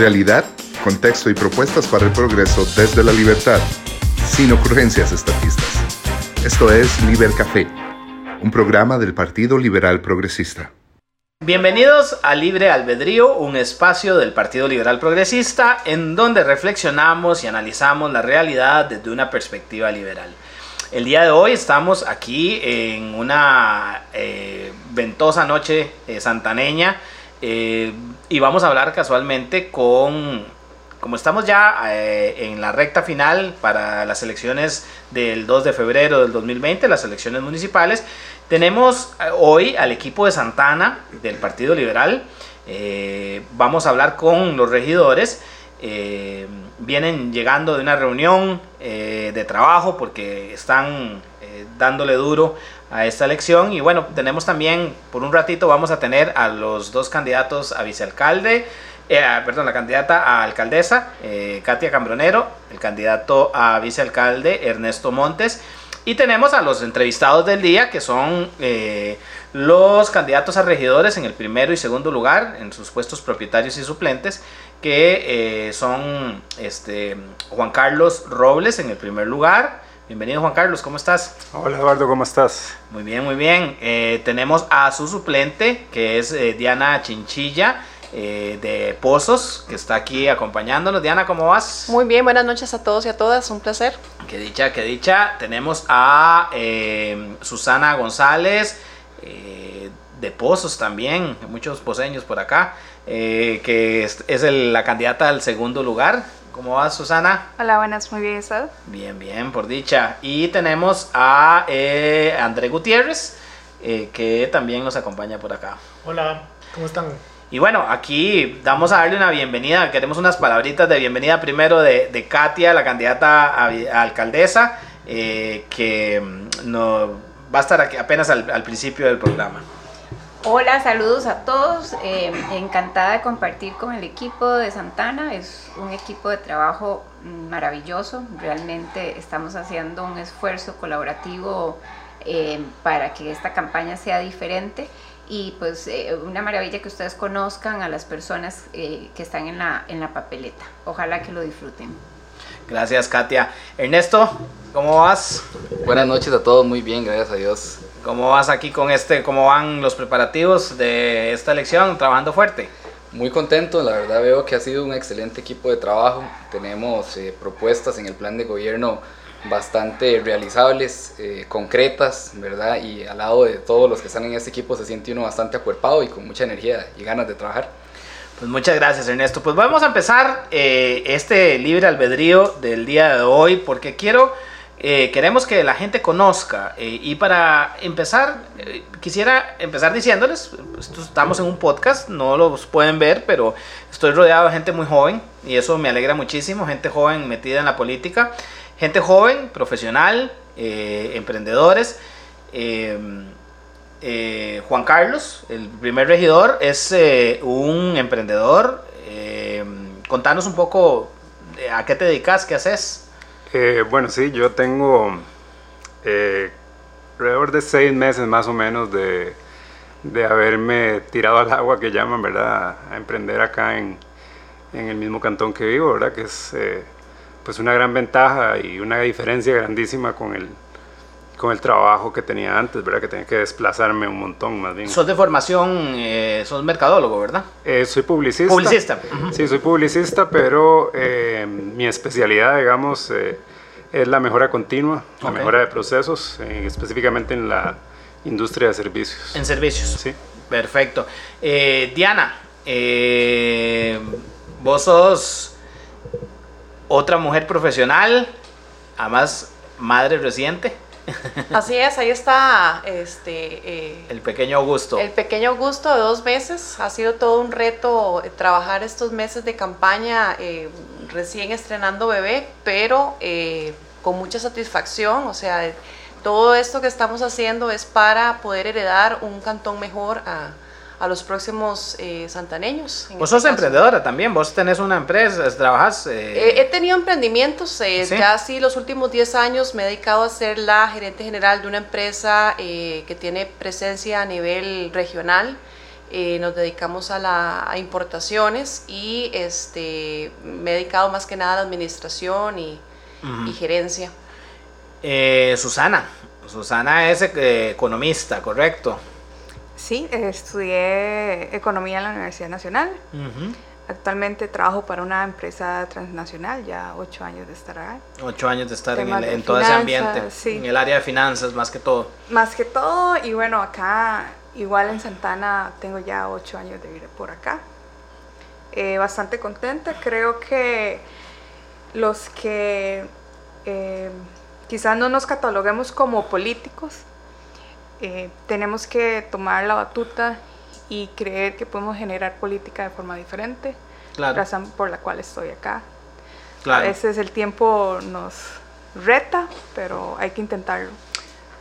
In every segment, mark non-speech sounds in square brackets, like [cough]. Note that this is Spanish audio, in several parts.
Realidad, contexto y propuestas para el progreso desde la libertad, sin ocurrencias estatistas. Esto es Liber Café, un programa del Partido Liberal Progresista. Bienvenidos a Libre Albedrío, un espacio del Partido Liberal Progresista en donde reflexionamos y analizamos la realidad desde una perspectiva liberal. El día de hoy estamos aquí en una eh, ventosa noche eh, santaneña eh, y vamos a hablar casualmente con, como estamos ya en la recta final para las elecciones del 2 de febrero del 2020, las elecciones municipales, tenemos hoy al equipo de Santana del Partido Liberal. vamos a hablar con los regidores. vienen llegando de una reunión de trabajo porque están dándole duro a esta elección. Y bueno, tenemos también, por un ratito, vamos a tener a los dos candidatos a vicealcalde. Eh, perdón, la candidata a alcaldesa, eh, Katia Cambronero, el candidato a vicealcalde, Ernesto Montes. Y tenemos a los entrevistados del día, que son eh, los candidatos a regidores en el primero y segundo lugar, en sus puestos propietarios y suplentes, que son este, Juan Carlos Robles en el primer lugar, Bienvenido Juan Carlos, ¿cómo estás? Hola Eduardo, ¿cómo estás? Muy bien, muy bien. Eh, tenemos a su suplente, que es eh, Diana Chinchilla. Eh, de Pozos, que está aquí acompañándonos. Diana, ¿cómo vas? Muy bien, buenas noches a todos y a todas, un placer. Qué dicha, qué dicha. Tenemos a Susana González, de Pozos también, muchos poseños por acá, que es, la candidata al segundo lugar. ¿Cómo vas, Susana? Hola, buenas, muy bien, ¿estás? Bien, bien, por dicha. Y tenemos a eh, André Gutiérrez, eh, que también nos acompaña por acá. Hola, ¿cómo están? Y bueno, aquí damos a darle una bienvenida, queremos unas palabritas de bienvenida primero de, Katia, la candidata a, alcaldesa, eh, que mm, no, va a estar aquí apenas al principio del programa. Hola, saludos a todos. Eh, encantada de compartir con el equipo de Santana. Es un equipo de trabajo maravilloso. Realmente estamos haciendo un esfuerzo colaborativo eh, para que esta campaña sea diferente. Y pues eh, una maravilla que ustedes conozcan a las personas que están en la, en la papeleta. Ojalá que lo disfruten. Gracias, Katia. Ernesto, ¿cómo vas? Buenas noches a todos, muy bien, gracias a Dios. ¿Cómo vas aquí con este, cómo van los preparativos de esta elección, trabajando fuerte? Muy contento, la verdad veo que ha sido un excelente equipo de trabajo. Tenemos eh, propuestas en el plan de gobierno bastante realizables, eh, concretas, ¿verdad? Y al lado de todos los que están en este equipo se siente uno bastante acuerpado y con mucha energía y ganas de trabajar. Pues muchas gracias Ernesto. Pues vamos a empezar eh, este libre albedrío del día de hoy porque quiero eh, queremos que la gente conozca. Eh, y para empezar, eh, quisiera empezar diciéndoles, pues, estamos en un podcast, no los pueden ver, pero estoy rodeado de gente muy joven y eso me alegra muchísimo, gente joven metida en la política, gente joven, profesional, emprendedores. Juan Carlos, el primer regidor, es un emprendedor. contanos un poco a qué te dedicas, qué haces. Eh, bueno, sí, yo tengo eh, alrededor de seis meses más o menos de, haberme tirado al agua que llaman, ¿verdad? A emprender acá en, el mismo cantón que vivo, ¿verdad? Que es eh, pues una gran ventaja y una diferencia grandísima con el, con el trabajo que tenía antes, ¿verdad? Que tenía que desplazarme un montón más bien. Sos de formación, eh, sos mercadólogo, ¿verdad? Eh, soy publicista. Publicista. Sí, soy publicista, pero eh, mi especialidad, digamos, eh, es la mejora continua, la mejora de procesos, específicamente en la industria de servicios. En servicios. Sí. Perfecto. Diana, vos sos otra mujer profesional, además madre reciente. [laughs] Así es, ahí está este, eh, el pequeño Augusto. El pequeño Augusto de dos meses. Ha sido todo un reto eh, trabajar estos meses de campaña eh, recién estrenando bebé, pero con mucha satisfacción. O sea, todo esto que estamos haciendo es para poder heredar un cantón mejor a, a los próximos eh, santaneños. Vos sos emprendedora también, vos tenés una empresa, trabajas... Eh, he tenido emprendimientos, eh, ya sí los últimos 10 años me he dedicado a ser la gerente general de una empresa que tiene presencia a nivel regional eh, nos dedicamos a, la, importaciones y este, me he dedicado más que nada a la administración y, gerencia. Eh, Susana, Susana es eh, economista, ¿correcto? Sí, estudié economía en la Universidad Nacional. Actualmente trabajo para una empresa transnacional, ya ocho años de estar ahí. Ocho años de estar en, todo ese ambiente, en el área de finanzas más que todo. Más que todo, y bueno, acá, igual en Santana, tengo ya ocho años de vivir por acá. Eh, bastante contenta, creo que los que eh, quizás no nos cataloguemos como políticos, eh, tenemos que tomar la batuta y creer que podemos generar política de forma diferente, claro. razón por la cual estoy acá. Claro. A veces el tiempo nos reta, pero hay que intentarlo.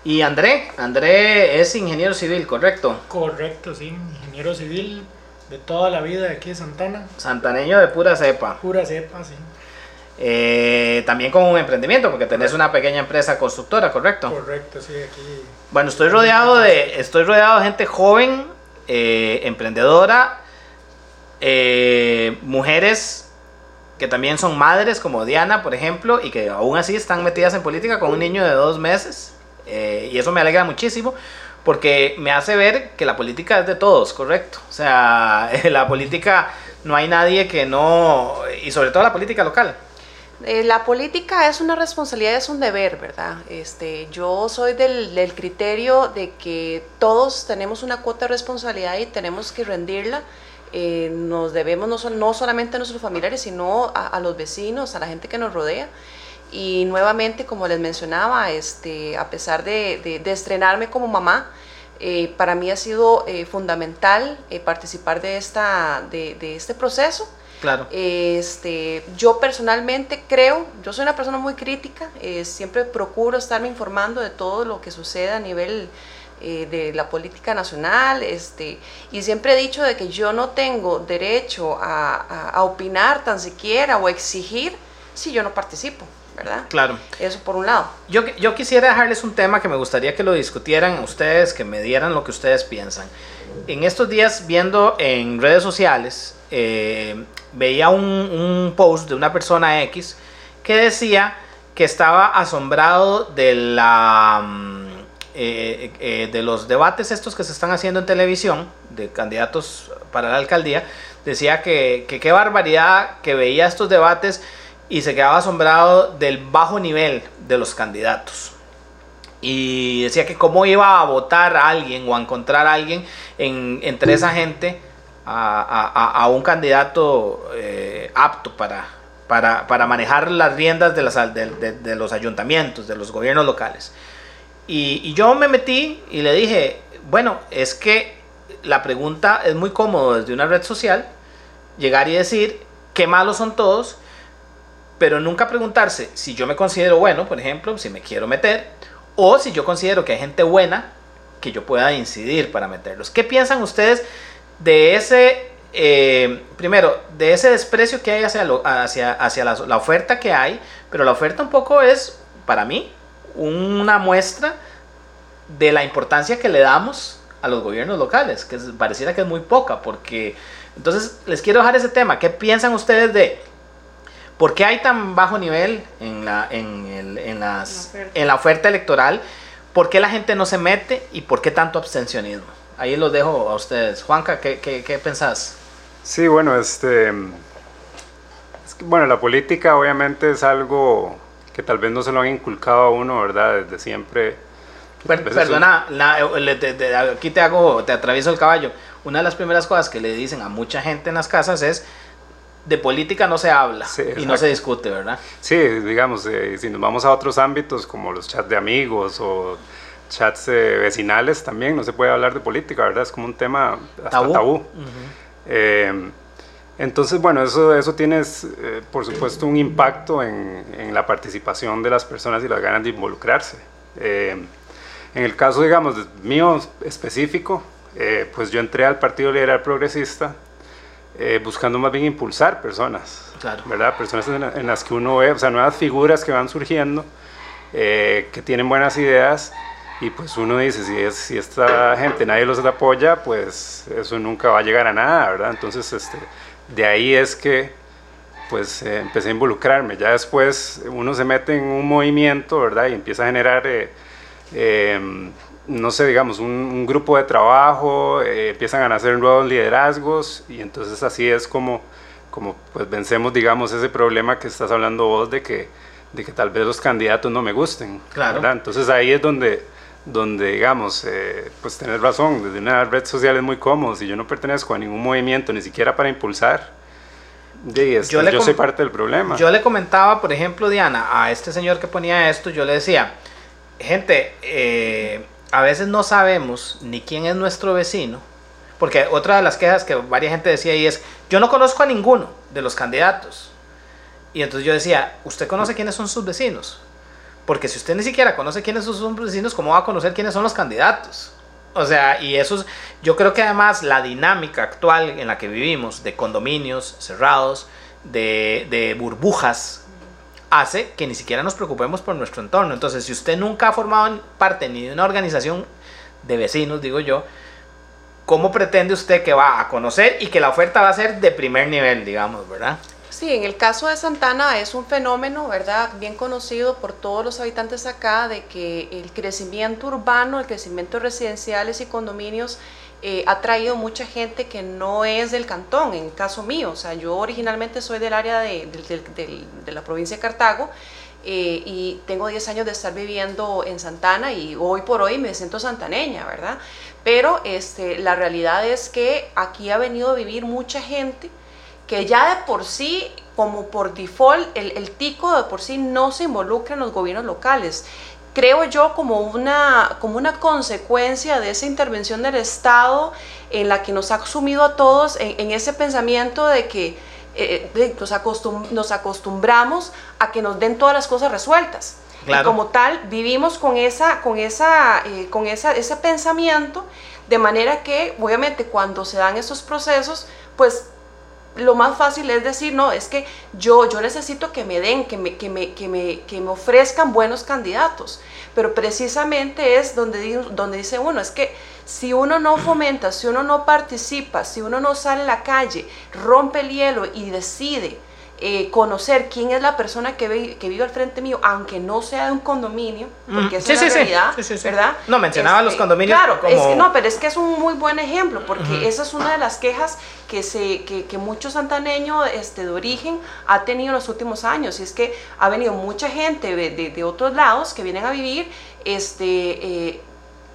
Y André, André es ingeniero civil, ¿correcto? Correcto, sí, ingeniero civil de toda la vida de aquí de Santana. Santaneño de pura cepa. Pura cepa, sí. Eh, también con un emprendimiento, porque tenés una pequeña empresa constructora, ¿correcto? Correcto, sí, aquí. Bueno, estoy rodeado de, estoy rodeado de gente joven eh, emprendedora, eh, mujeres que también son madres, como Diana, por ejemplo, y que aún así están metidas en política con un niño de dos meses. Eh, y eso me alegra muchísimo, porque me hace ver que la política es de todos, correcto. O sea, [laughs] la política no hay nadie que no, y sobre todo la política local. Eh, la política es una responsabilidad, es un deber, ¿verdad? Este, yo soy del, criterio de que todos tenemos una cuota de responsabilidad y tenemos que rendirla. Eh, nos debemos no, no, solamente a nuestros familiares, sino a, los vecinos, a la gente que nos rodea. Y nuevamente, como les mencionaba, este, a pesar de, estrenarme como mamá, eh, para mí ha sido fundamental participar de, esta, de este proceso Claro. Este, yo personalmente creo, yo soy una persona muy crítica, eh, siempre procuro estarme informando de todo lo que sucede a nivel eh, de la política nacional, este, y siempre he dicho de que yo no tengo derecho a, opinar tan siquiera o exigir si yo no participo. ¿verdad? Claro. Eso por un lado. Yo, yo quisiera dejarles un tema que me gustaría que lo discutieran ustedes, que me dieran lo que ustedes piensan. En estos días, viendo en redes sociales, eh, veía un, post de una persona X que decía que estaba asombrado de la mm, eh, eh, de los debates estos que se están haciendo en televisión de candidatos para la alcaldía decía que qué barbaridad que veía estos debates y se quedaba asombrado del bajo nivel de los candidatos. Y decía que cómo iba a votar a alguien o a encontrar a alguien entre esa gente a, un candidato eh, apto para, para, manejar las riendas de, las, de, los ayuntamientos, de los gobiernos locales. Y, yo me metí y le dije, bueno, es que la pregunta es muy cómodo desde una red social, llegar y decir qué malos son todos, pero nunca preguntarse si yo me considero bueno, por ejemplo, si me quiero meter, o si yo considero que hay gente buena que yo pueda incidir para meterlos. ¿Qué piensan ustedes de ese, eh, primero, de ese desprecio que hay hacia, hacia, hacia la, oferta que hay, pero la oferta un poco es, para mí, una muestra de la importancia que le damos a los gobiernos locales, que pareciera que es muy poca, porque entonces les quiero dejar ese tema, ¿qué piensan ustedes de por qué hay tan bajo nivel en la, en, el, en, las, en la oferta electoral? ¿Por qué la gente no se mete y por qué tanto abstencionismo? Ahí los dejo a ustedes. Juanca, ¿qué, qué, pensás? Sí, bueno, este... bueno, la política obviamente es algo que tal vez no se lo han inculcado a uno, ¿verdad? Desde siempre. perdona, aquí te hago, te atravieso el caballo. Una de las primeras cosas que le dicen a mucha gente en las casas es de política no se habla y no se discute, ¿verdad? Sí, digamos, eh, si nos vamos a otros ámbitos como los chats de amigos o chats eh, vecinales también, no se puede hablar de política, ¿verdad? Es como un tema hasta tabú. Eh, entonces, bueno, eso, eso tiene, eh, por supuesto, un impacto en, en, la participación de las personas y las ganas de involucrarse. en el caso, digamos, mío específico, pues yo entré al Partido Liberal Progresista buscando más bien impulsar personas, ¿verdad? Personas en, en, las que uno ve, o sea, nuevas figuras que van surgiendo, que tienen buenas ideas y pues uno dice, si, es, si esta gente nadie los apoya, pues eso nunca va a llegar a nada, ¿verdad? Entonces, este, de ahí es que pues eh, empecé a involucrarme. Ya después uno se mete en un movimiento, ¿verdad? Y empieza a generar, eh, em, no sé, digamos, un, grupo de trabajo, eh, empiezan a nacer nuevos liderazgos y entonces así es como, como pues vencemos, digamos, ese problema que estás hablando vos de que, de que tal vez los candidatos no me gusten. Claro. Entonces ahí es donde donde digamos, pues tenés razón, desde una red social es muy cómodo, si yo no pertenezco a ningún movimiento, ni siquiera para impulsar, yo, le soy parte del problema. Yo le comentaba, por ejemplo, Diana, a este señor que ponía esto, yo le decía, gente, eh, a veces no sabemos ni quién es nuestro vecino, porque otra de las quejas que varias gente decía ahí es, yo no conozco a ninguno de los candidatos. Y entonces yo decía, ¿usted conoce quiénes son sus vecinos? Porque si usted ni siquiera conoce quiénes son sus vecinos, ¿cómo va a conocer quiénes son los candidatos? O sea, y eso es, yo creo que además la dinámica actual en la que vivimos, de condominios cerrados, de, burbujas, hace que ni siquiera nos preocupemos por nuestro entorno. Entonces, si usted nunca ha formado parte ni de una organización de vecinos, digo yo, ¿cómo pretende usted que va a conocer y que la oferta va a ser de primer nivel, digamos, verdad? Sí, en el caso de Santana es un fenómeno, ¿verdad? Bien conocido por todos los habitantes acá de que el crecimiento urbano, el crecimiento de residenciales y condominios eh, ha traído mucha gente que no es del cantón, en el caso mío. O sea, yo originalmente soy del área de, la provincia de Cartago eh, y tengo 10 años de estar viviendo en Santana y hoy por hoy me siento santaneña, ¿verdad? Pero este, la realidad es que aquí ha venido a vivir mucha gente que ya de por sí, como por default, el, tico de por sí no se involucra en los gobiernos locales creo yo como una, como una consecuencia de esa intervención del Estado en la que nos ha sumido a todos en, ese pensamiento de que eh, nos, acostumbramos a que nos den todas las cosas resueltas. Y como tal, vivimos con, esa, con, esa, eh, con esa, ese pensamiento, de manera que obviamente cuando se dan esos procesos, pues lo más fácil es decir, no, es que yo, yo necesito que me den, que me, que me, que me, que me ofrezcan buenos candidatos. Pero precisamente es donde, donde dice uno, es que si uno no fomenta, si uno no participa, si uno no sale a la calle, rompe el hielo y decide eh, conocer quién es la persona que, que vive al frente mío, aunque no sea de un condominio, porque es una realidad, ¿verdad? No, mencionaba los este, condominios Claro, no, pero es que es un muy buen ejemplo, porque esa es una de las quejas que, se, que, que muchos santaneños este, de origen ha tenido en los últimos años, y es que ha venido mucha gente de, de, otros lados que vienen a vivir este, eh,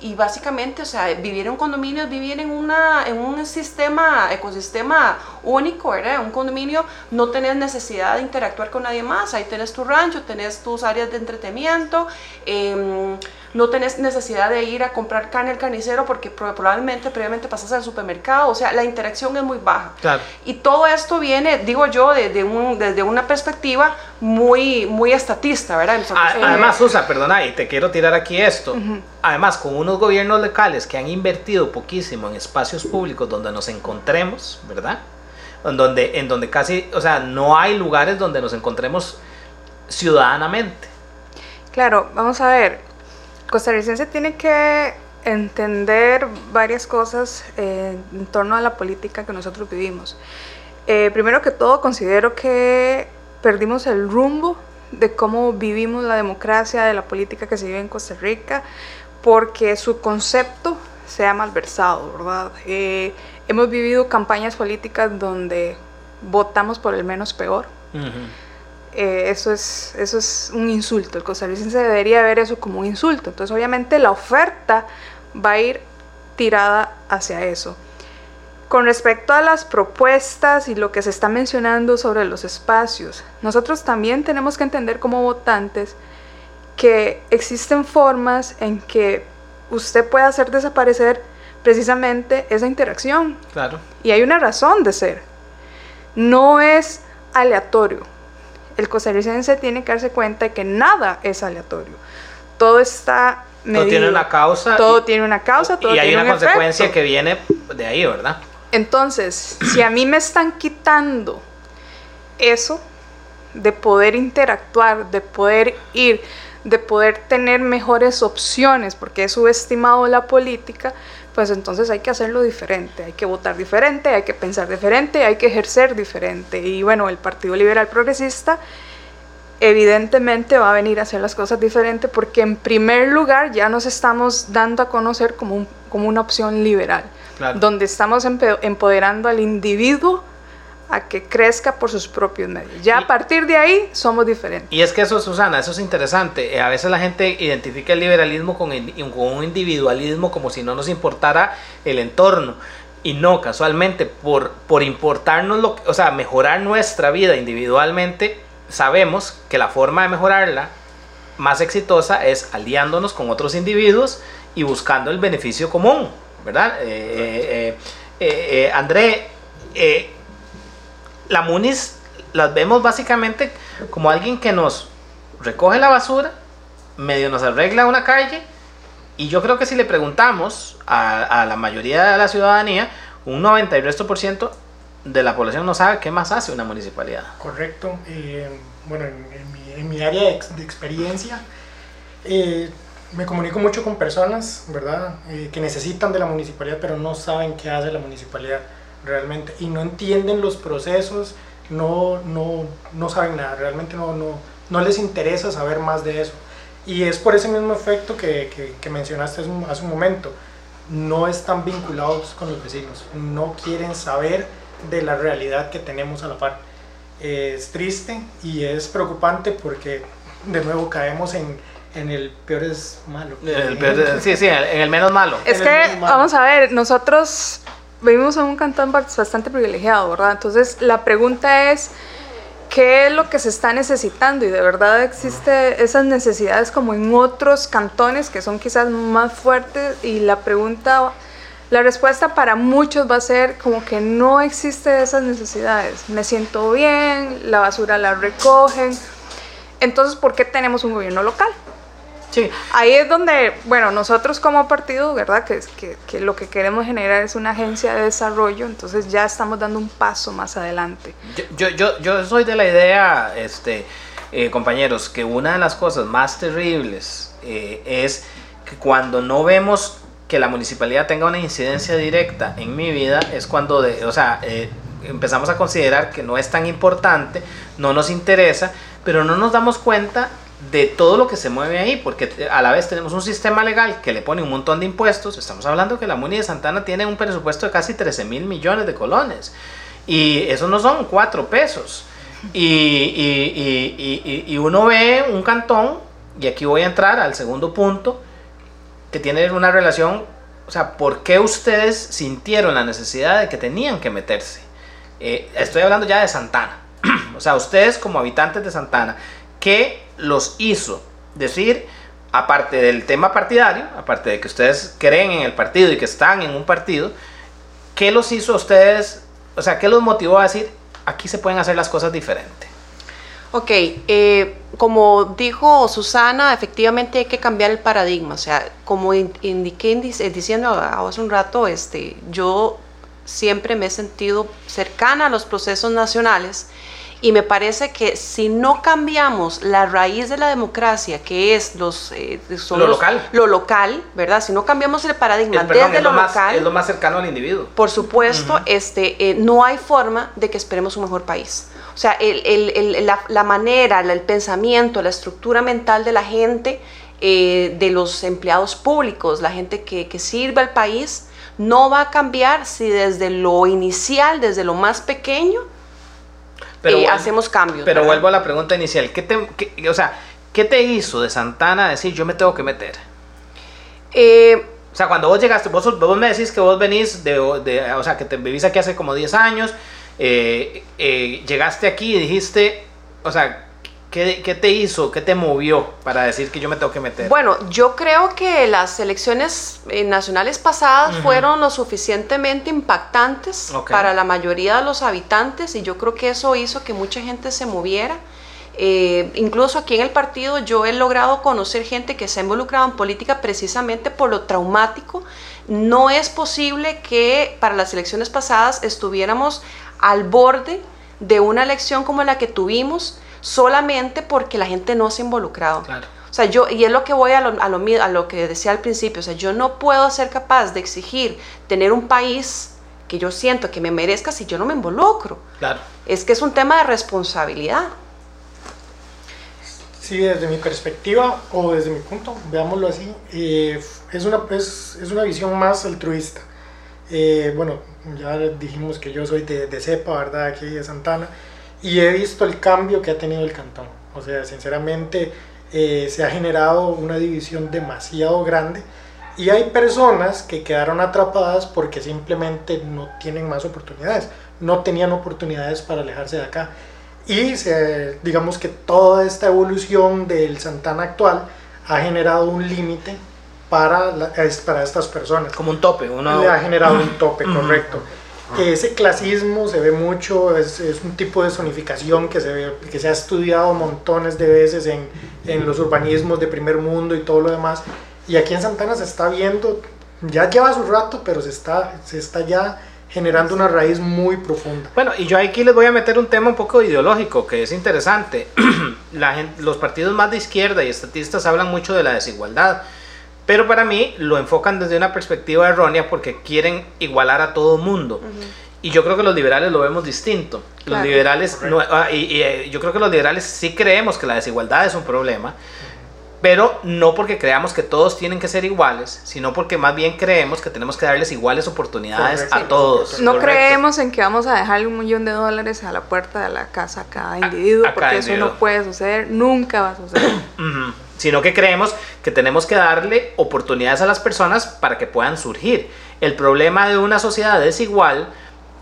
y básicamente, o sea, vivir en condominios, vivir en, una, en un sistema, ecosistema único, ¿verdad? Un condominio no tenés necesidad de interactuar con nadie más, ahí tenés tu rancho, tenés tus áreas de entretenimiento, eh, no tenés necesidad de ir a comprar carne al carnicero porque probablemente previamente pasas al supermercado, o sea, la interacción es muy baja. Y todo esto viene, digo yo, desde, un, desde una perspectiva muy, muy estatista, ¿verdad? Además, Susa, perdona, y te quiero tirar aquí esto. Además, con unos gobiernos locales que han invertido poquísimo en espacios públicos donde nos encontremos, ¿verdad? En donde, en donde casi, o sea, no hay lugares donde nos encontremos ciudadanamente. Claro, vamos a ver, costarricense tiene que entender varias cosas eh, en torno a la política que nosotros vivimos. Eh, primero que todo, considero que perdimos el rumbo de cómo vivimos la democracia, de la política que se vive en Costa Rica, porque su concepto se ha malversado, ¿verdad? Eh, hemos vivido campañas políticas donde votamos por el menos peor. Eh, eso, es, eso es un insulto. El costarricense debería ver eso como un insulto. Entonces, obviamente, la oferta va a ir tirada hacia eso. Con respecto a las propuestas y lo que se está mencionando sobre los espacios, nosotros también tenemos que entender como votantes que existen formas en que usted puede hacer desaparecer precisamente esa interacción. Claro. Y hay una razón de ser. No es aleatorio el costarricense tiene que darse cuenta de que nada es aleatorio. Todo está medido. Todo tiene una causa. Todo tiene una causa, todo y hay una consecuencia que viene de ahí, ¿verdad? Entonces, si a mí me están quitando eso de poder interactuar, de poder ir, de poder tener mejores opciones, porque es subestimado la política, pues entonces hay que hacerlo diferente, hay que votar diferente, hay que pensar diferente, hay que ejercer diferente. Y bueno, el Partido Liberal Progresista evidentemente va a venir a hacer las cosas diferentes porque en primer lugar ya nos estamos dando a conocer como, como una opción liberal, donde estamos empoderando al individuo a que crezca por sus propios medios. Ya a partir de ahí somos diferentes. Y es que eso, Susana, eso es interesante. Eh, a veces la gente identifica el liberalismo con, con un individualismo como si no nos importara el entorno. Y no, casualmente, por, por importarnos, lo, o sea, mejorar nuestra vida individualmente, sabemos que la forma de mejorarla más exitosa es aliándonos con otros individuos y buscando el beneficio común, ¿verdad? Eh, eh, André, la Munis las vemos básicamente como alguien que nos recoge la basura, medio nos arregla una calle, y yo creo que si le preguntamos a, la mayoría de la ciudadanía, un 90% de la población no sabe qué más hace una municipalidad. Correcto. Eh, bueno, en, mi, área de, experiencia, eh, me comunico mucho con personas, ¿verdad?, eh, que necesitan de la municipalidad, pero no saben qué hace la municipalidad realmente y no entienden los procesos, no, no, no saben nada, realmente no, no, no les interesa saber más de eso. Y es por ese mismo efecto que, que, mencionaste hace un, momento. No están vinculados con los vecinos, no quieren saber de la realidad que tenemos a la par. es triste y es preocupante porque de nuevo caemos en, en el peor es malo. sí, sí, en el menos malo. Es que, vamos a ver, nosotros vivimos en un cantón bastante privilegiado, ¿verdad? Entonces la pregunta es, ¿qué es lo que se está necesitando? Y de verdad existe esas necesidades como en otros cantones que son quizás más fuertes y la pregunta, la respuesta para muchos va a ser como que no existe esas necesidades. Me siento bien, la basura la recogen. Entonces, ¿por qué tenemos un gobierno local? Ahí es donde, bueno, nosotros como partido, ¿verdad? Que, que, que, lo que queremos generar es una agencia de desarrollo, entonces ya estamos dando un paso más adelante. Yo, yo, yo soy de la idea, este, eh, compañeros, que una de las cosas más terribles eh, es que cuando no vemos que la municipalidad tenga una incidencia directa en mi vida, es cuando, de, o sea, eh, empezamos a considerar que no es tan importante, no nos interesa, pero no nos damos cuenta de todo lo que se mueve ahí, porque a la vez tenemos un sistema legal que le pone un montón de impuestos. Estamos hablando que la Muni de Santana tiene un presupuesto de casi 13 mil millones de colones. Y eso no son cuatro pesos. Y, y, y, uno ve un cantón, y aquí voy a entrar al segundo punto, que tiene una relación, o sea, ¿por qué ustedes sintieron la necesidad de que tenían que meterse? Eh, estoy hablando ya de Santana. [clears throat] o sea, ustedes como habitantes de Santana, ¿qué los hizo decir, aparte del tema partidario, aparte de que ustedes creen en el partido y que están en un partido, ¿qué los hizo a ustedes, o sea, qué los motivó a decir, aquí se pueden hacer las cosas diferentes? Ok, eh, como dijo Susana, efectivamente hay que cambiar el paradigma. O sea, como indiqué diciendo hace un rato, este, yo siempre me he sentido cercana a los procesos nacionales y me parece que si no cambiamos la raíz de la democracia, que es los, eh, lo local, lo local, ¿verdad? Si no cambiamos el paradigma desde lo, local, es lo más cercano al individuo. Por supuesto, este, eh, no hay forma de que esperemos un mejor país. O sea, la, manera, el pensamiento, la estructura mental de la gente, eh, de los empleados públicos, la gente que, que sirve al país, no va a cambiar si desde lo inicial, desde lo más pequeño, pero eh, hacemos cambios. Pero vuelvo a la pregunta inicial. ¿Qué te, o sea, ¿qué te hizo de Santana decir yo me tengo que meter? Eh, o sea, cuando vos llegaste, vos, vos me decís que vos venís de, o sea, que te vivís aquí hace como 10 años, eh, llegaste aquí y dijiste, o sea, ¿Qué, te hizo, qué te movió para decir que yo me tengo que meter? Bueno, yo creo que las elecciones eh, nacionales pasadas fueron lo suficientemente impactantes para la mayoría de los habitantes y yo creo que eso hizo que mucha gente se moviera. Eh, incluso aquí en el partido yo he logrado conocer gente que se ha involucrado en política precisamente por lo traumático. No es posible que para las elecciones pasadas estuviéramos al borde de una elección como la que tuvimos solamente porque la gente no se ha involucrado. O O sea, yo, y es lo que voy a lo, a, lo, a lo que decía al principio, o sea, yo no puedo ser capaz de exigir tener un país que yo siento que me merezca si yo no me involucro. Claro. Es que es un tema de responsabilidad. Sí, desde mi perspectiva o desde mi punto, veámoslo así, eh, es, una, es, es, una visión más altruista. Eh, bueno, ya dijimos que yo soy de, de CEPA, ¿verdad? Aquí de Santana, y he visto el cambio que ha tenido el cantón. O sea, sinceramente eh, se ha generado una división demasiado grande y hay personas que quedaron atrapadas porque simplemente no tienen más oportunidades, no tenían oportunidades para alejarse de acá. Y se, digamos que toda esta evolución del Santana actual ha generado un límite para, para estas personas. Como un tope, uno... Le ha generado un tope, correcto. Que ese clasismo se ve mucho, es, es, un tipo de zonificación que se, ve, que se ha estudiado montones de veces en, en los urbanismos de primer mundo y todo lo demás. Y aquí en Santana se está viendo, ya lleva su rato, pero se está, se está ya generando una raíz muy profunda. Bueno, y yo aquí les voy a meter un tema un poco ideológico que es interesante. [clears throat] La gente, los partidos más de izquierda y estatistas hablan mucho de la desigualdad, pero para mí lo enfocan desde una perspectiva errónea porque quieren igualar a todo mundo. Uh -huh. Y yo creo que los liberales lo vemos distinto. Los claro. liberales, no, ah, y, y, eh, yo creo que los liberales sí creemos que la desigualdad es un problema, pero no porque creamos que todos tienen que ser iguales, sino porque más bien creemos que tenemos que darles iguales oportunidades Correcto. a todos. No Correcto. creemos en que vamos a dejarle un millón de dólares a la puerta de la casa a cada individuo, a, a porque cada eso individuo. no puede suceder, nunca va a suceder. uh -huh. Sino que creemos que tenemos que darle oportunidades a las personas para que puedan surgir. El problema de una sociedad desigual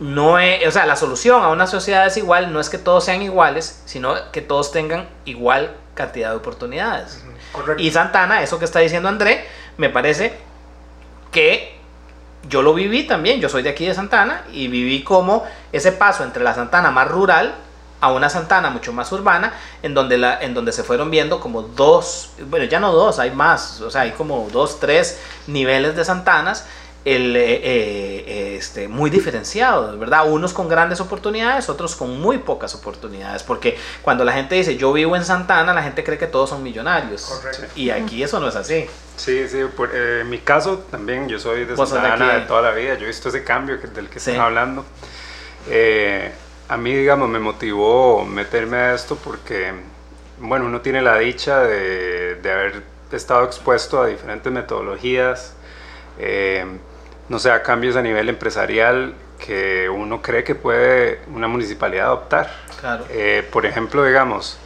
no es, o sea, la solución a una sociedad desigual no es que todos sean iguales, sino que todos tengan igual cantidad de oportunidades. Correcto. Y Santana, eso que está diciendo André, me parece que yo lo viví también, yo soy de aquí de Santana y viví como ese paso entre la Santana más rural a una Santana mucho más urbana, en donde, la, en donde se fueron viendo como dos, bueno, ya no dos, hay más, o sea, hay como dos, tres niveles de Santanas, el, eh, eh, este, muy diferenciados, ¿verdad? Unos con grandes oportunidades, otros con muy pocas oportunidades, porque cuando la gente dice yo vivo en Santana, la gente cree que todos son millonarios. Correcto. Y aquí eso no es así. Sí, sí, por, eh, en mi caso también, yo soy de Santana de, de, toda la vida, yo he visto ese cambio del que sí. están hablando. Eh, a mí, digamos, me motivó meterme a esto porque, bueno, uno tiene la dicha de, de haber estado expuesto a diferentes metodologías, eh, no sé, a cambios a nivel empresarial que uno cree que puede una municipalidad adoptar. Claro. Eh, por ejemplo, digamos,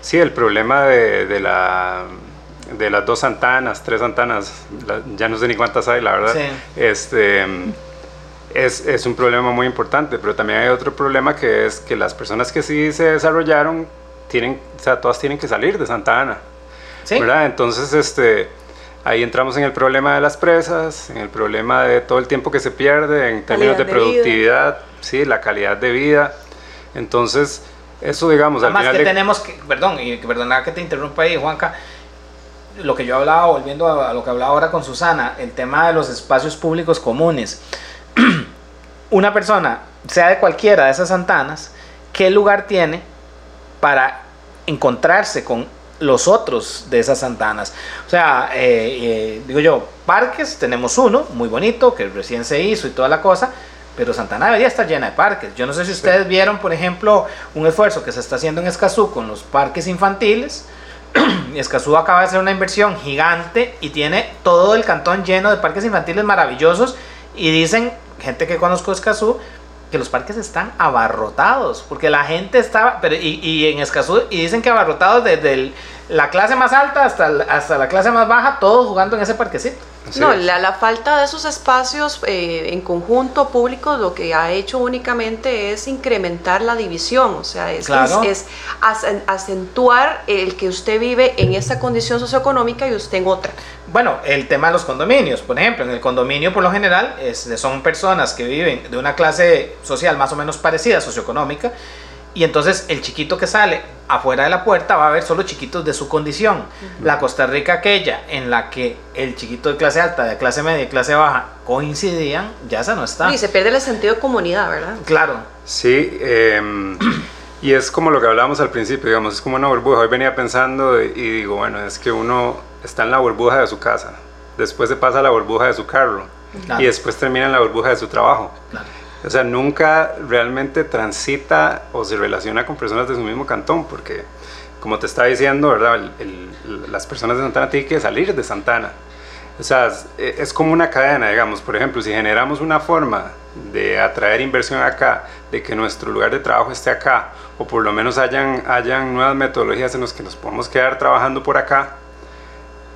sí, el problema de, de, la, de las dos Santanas, tres Santanas, la, ya no sé ni cuántas hay, la verdad. Sí. Este, es, es, un problema muy importante, pero también hay otro problema que es que las personas que sí se desarrollaron, tienen, o sea, todas tienen que salir de Santa Ana. ¿Sí? ¿verdad? Entonces, este, ahí entramos en el problema de las presas, en el problema de todo el tiempo que se pierde en términos de, de productividad, sí, la calidad de vida. Entonces, eso digamos, Además al final que de... tenemos que, perdón, y perdona que te interrumpa ahí, Juanca, lo que yo hablaba, volviendo a, a lo que hablaba ahora con Susana, el tema de los espacios públicos comunes. [clears throat] Una persona, sea de cualquiera de esas Santanas, ¿qué lugar tiene para encontrarse con los otros de esas Santanas. O sea, eh, eh, digo yo, parques, tenemos uno, muy bonito, que recién se hizo y toda la cosa, pero Santana debería estar llena de parques. Yo no sé si ustedes vieron, por ejemplo, un esfuerzo que se está haciendo en Escazú con los parques infantiles. [clears throat] Escazú acaba de hacer una inversión gigante y tiene todo el cantón lleno de parques infantiles maravillosos y dicen, gente que conozco Escazú, que los parques están abarrotados, porque la gente estaba, pero y, y en Escazú, y dicen que abarrotados desde el, la clase más alta hasta, hasta la clase más baja, todos jugando en ese parquecito. No, la, la, falta de esos espacios eh, en conjunto públicos lo que ha hecho únicamente es incrementar la división, o sea, es, claro. es, es, acentuar el que usted vive en esta condición socioeconómica y usted en otra. Bueno, el tema de los condominios, por ejemplo, en el condominio por lo general es, son personas que viven de una clase social más o menos parecida, socioeconómica, y entonces el chiquito que sale afuera de la puerta va a ver solo chiquitos de su condición. Uh -huh. La Costa Rica aquella en la que el chiquito de clase alta, de clase media y clase baja coincidían, ya esa no está. Y se pierde el sentido de comunidad, ¿verdad? Claro. Sí, eh, [clears throat] Y es como lo que hablábamos al principio, digamos, es como una burbuja. Hoy venía pensando y digo, bueno, es que uno está en la burbuja de su casa, después se pasa a la burbuja de su carro y después termina en la burbuja de su trabajo. O sea, nunca realmente transita o se relaciona con personas de su mismo cantón, porque como te estaba diciendo, ¿verdad? las personas de Santana tienen que salir de Santana. O sea, es como una cadena, digamos. Por ejemplo, si generamos una forma de atraer inversión acá, de que nuestro lugar de trabajo esté acá, o por lo menos hayan, hayan nuevas metodologías en las que nos podemos quedar trabajando por acá,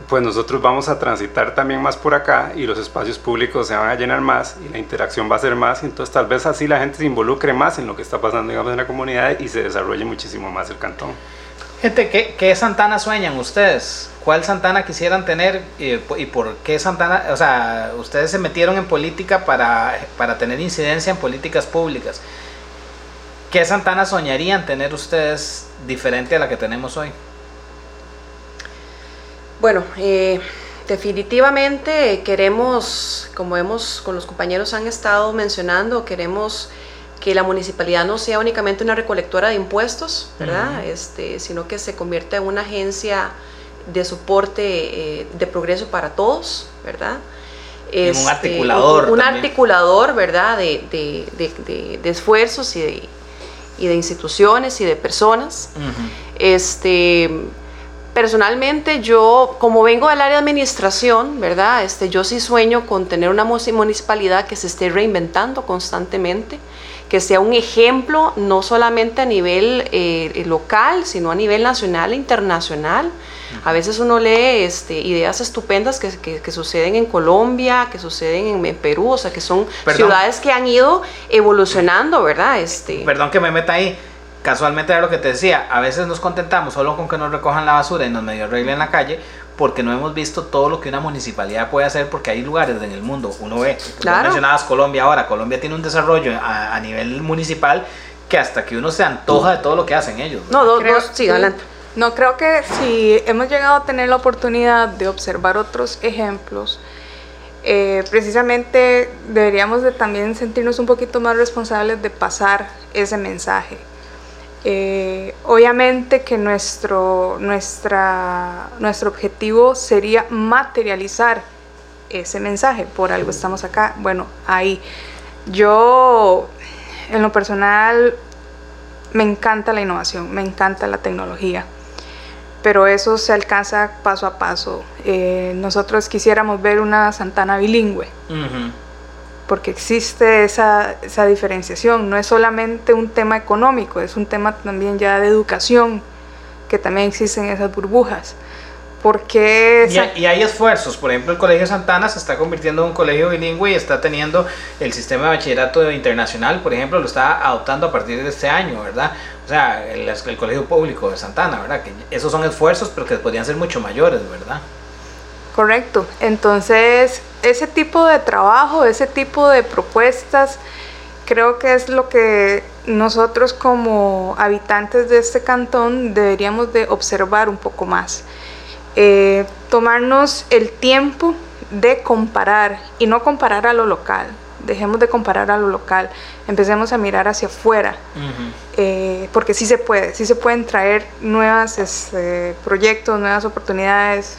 pues nosotros vamos a transitar también más por acá y los espacios públicos se van a llenar más y la interacción va a ser más, entonces tal vez así la gente se involucre más en lo que está pasando en la comunidad y se desarrolle muchísimo más el cantón. Gente, ¿qué, ¿qué, Santana sueñan ustedes? ¿Cuál Santana quisieran tener y, y, por qué Santana? O sea, ustedes se metieron en política para, para tener incidencia en políticas públicas. ¿Qué Santana soñarían tener ustedes diferente a la que tenemos hoy? Bueno, eh, definitivamente queremos, como hemos con los compañeros han estado mencionando, queremos que la municipalidad no sea únicamente una recolectora de impuestos, ¿verdad? este, sino que se convierta en una agencia de soporte eh, de progreso para todos, ¿verdad? un este, articulador. Un, articulador, ¿verdad? De, de, de, esfuerzos y de, y de instituciones y de personas. este, Personalmente yo, como vengo del área de administración, ¿verdad? Este, yo sí sueño con tener una municipalidad que se esté reinventando constantemente, que sea un ejemplo no solamente a nivel eh, local, sino a nivel nacional e internacional. A veces uno lee este, ideas estupendas que, que, suceden en Colombia, que suceden en, Perú, o sea, que son ciudades que han ido evolucionando, ¿verdad? Este, Perdón que me meta ahí casualmente era lo que te decía, a veces nos contentamos solo con que nos recojan la basura y nos medio arreglen la calle, porque no hemos visto todo lo que una municipalidad puede hacer, porque hay lugares en el mundo, uno ve, claro. mencionabas Colombia ahora, Colombia tiene un desarrollo a, nivel municipal que hasta que uno se antoja de todo lo que hacen ellos. No, dos, dos, sí, adelante. No, creo que si hemos llegado a tener la oportunidad de observar otros ejemplos, eh, precisamente deberíamos de también sentirnos un poquito más responsables de pasar ese mensaje eh, obviamente que nuestro, nuestro objetivo sería materializar ese mensaje, por algo estamos acá. Bueno, ahí. Yo, en lo personal, me encanta la innovación, me encanta la tecnología, pero eso se alcanza paso a paso. Eh, nosotros quisiéramos ver una Santana bilingüe porque existe esa, esa, diferenciación. No es solamente un tema económico, es un tema también ya de educación, que también existen esas burbujas. Porque y, y, hay esfuerzos, por ejemplo el Colegio Santana se está convirtiendo en un colegio bilingüe y está teniendo el sistema de bachillerato internacional, por ejemplo, lo está adoptando a partir de este año, ¿verdad? O sea, el, el Colegio Público de Santana, ¿verdad? Que esos son esfuerzos, pero que podrían ser mucho mayores, ¿verdad? Correcto. Entonces, ese tipo de trabajo, ese tipo de propuestas, creo que es lo que nosotros como habitantes de este cantón deberíamos de observar un poco más. Eh, tomarnos el tiempo de comparar y no comparar a lo local. Dejemos de comparar a lo local, empecemos a mirar hacia afuera, eh, porque sí se puede, sí se pueden traer nuevos este, proyectos, nuevas oportunidades,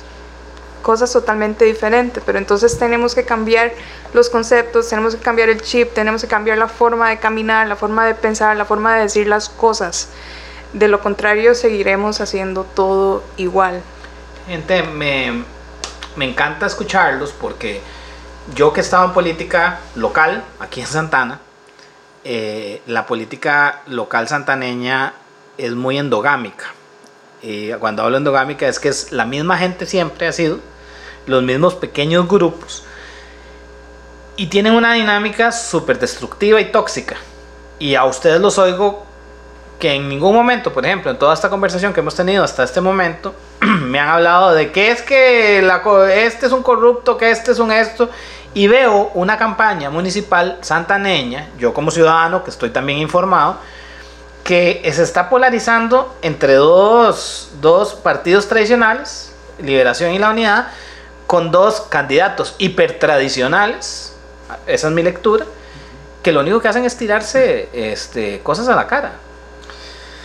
cosas totalmente diferentes, pero entonces tenemos que cambiar los conceptos, tenemos que cambiar el chip, tenemos que cambiar la forma de caminar, la forma de pensar, la forma de decir las cosas. De lo contrario, seguiremos haciendo todo igual. Gente, me, me encanta escucharlos porque yo que he estado en política local, aquí en Santana, eh, la política local santaneña es muy endogámica. Y cuando hablo endogámica es que es la misma gente siempre ha sido, los mismos pequeños grupos y tienen una dinámica súper destructiva y tóxica. Y a ustedes los oigo que en ningún momento, por ejemplo, en toda esta conversación que hemos tenido hasta este momento, [clears throat] me han hablado de que es que este es un corrupto, que este es un esto, y veo una campaña municipal santaneña, yo como ciudadano que estoy también informado, que se está polarizando entre dos, dos partidos tradicionales, Liberación y la Unidad, con dos candidatos hipertradicionales, esa es mi lectura, que lo único que hacen es tirarse este, cosas a la cara.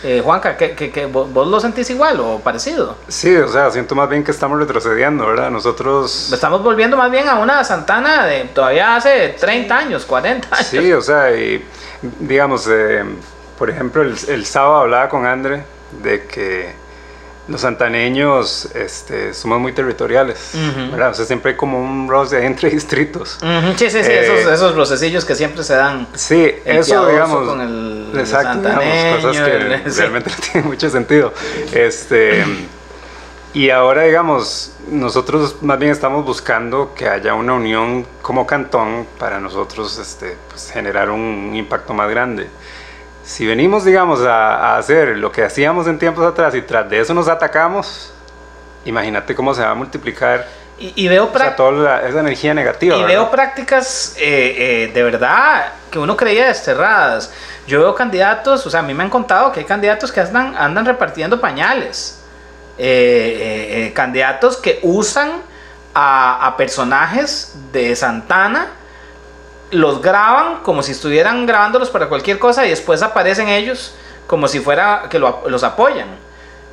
Eh, Juanca, ¿qué, qué, qué, vos, lo sentís igual o parecido? Sí, o sea, siento más bien que estamos retrocediendo, ¿verdad? Nosotros... Estamos volviendo más bien a una Santana de todavía hace 30 años, 40 años. Sí, o sea, y digamos, eh, por ejemplo, el, el sábado hablaba con André de que los santaneños este, somos muy territoriales. O sea, siempre hay como un roce entre [laughs] distritos. Sí, sí, sí, Eh, esos, esos rocecillos que siempre se dan. Sí, El eso, digamos, con el exacto, digamos, santaneño, cosas que el- [laughs] sí. realmente no tienen mucho sentido. Este, y ahora, digamos, nosotros más bien estamos buscando que haya una unión como cantón para nosotros este, pues, generar un impacto más grande. Si venimos, digamos, a, a hacer lo que hacíamos en tiempos atrás y tras de eso nos atacamos, imagínate cómo se va a multiplicar Y, y veo o sea, práct- toda la- esa energía negativa. y ¿verdad? veo prácticas eh, eh, de verdad que uno creía desterradas. Yo veo candidatos, o sea, a mí me han contado que hay candidatos que andan, andan repartiendo pañales. Eh, candidatos que usan a, a personajes de Santana, los graban como si estuvieran grabándolos para cualquier cosa y después aparecen ellos como si fuera que lo- los apoyan.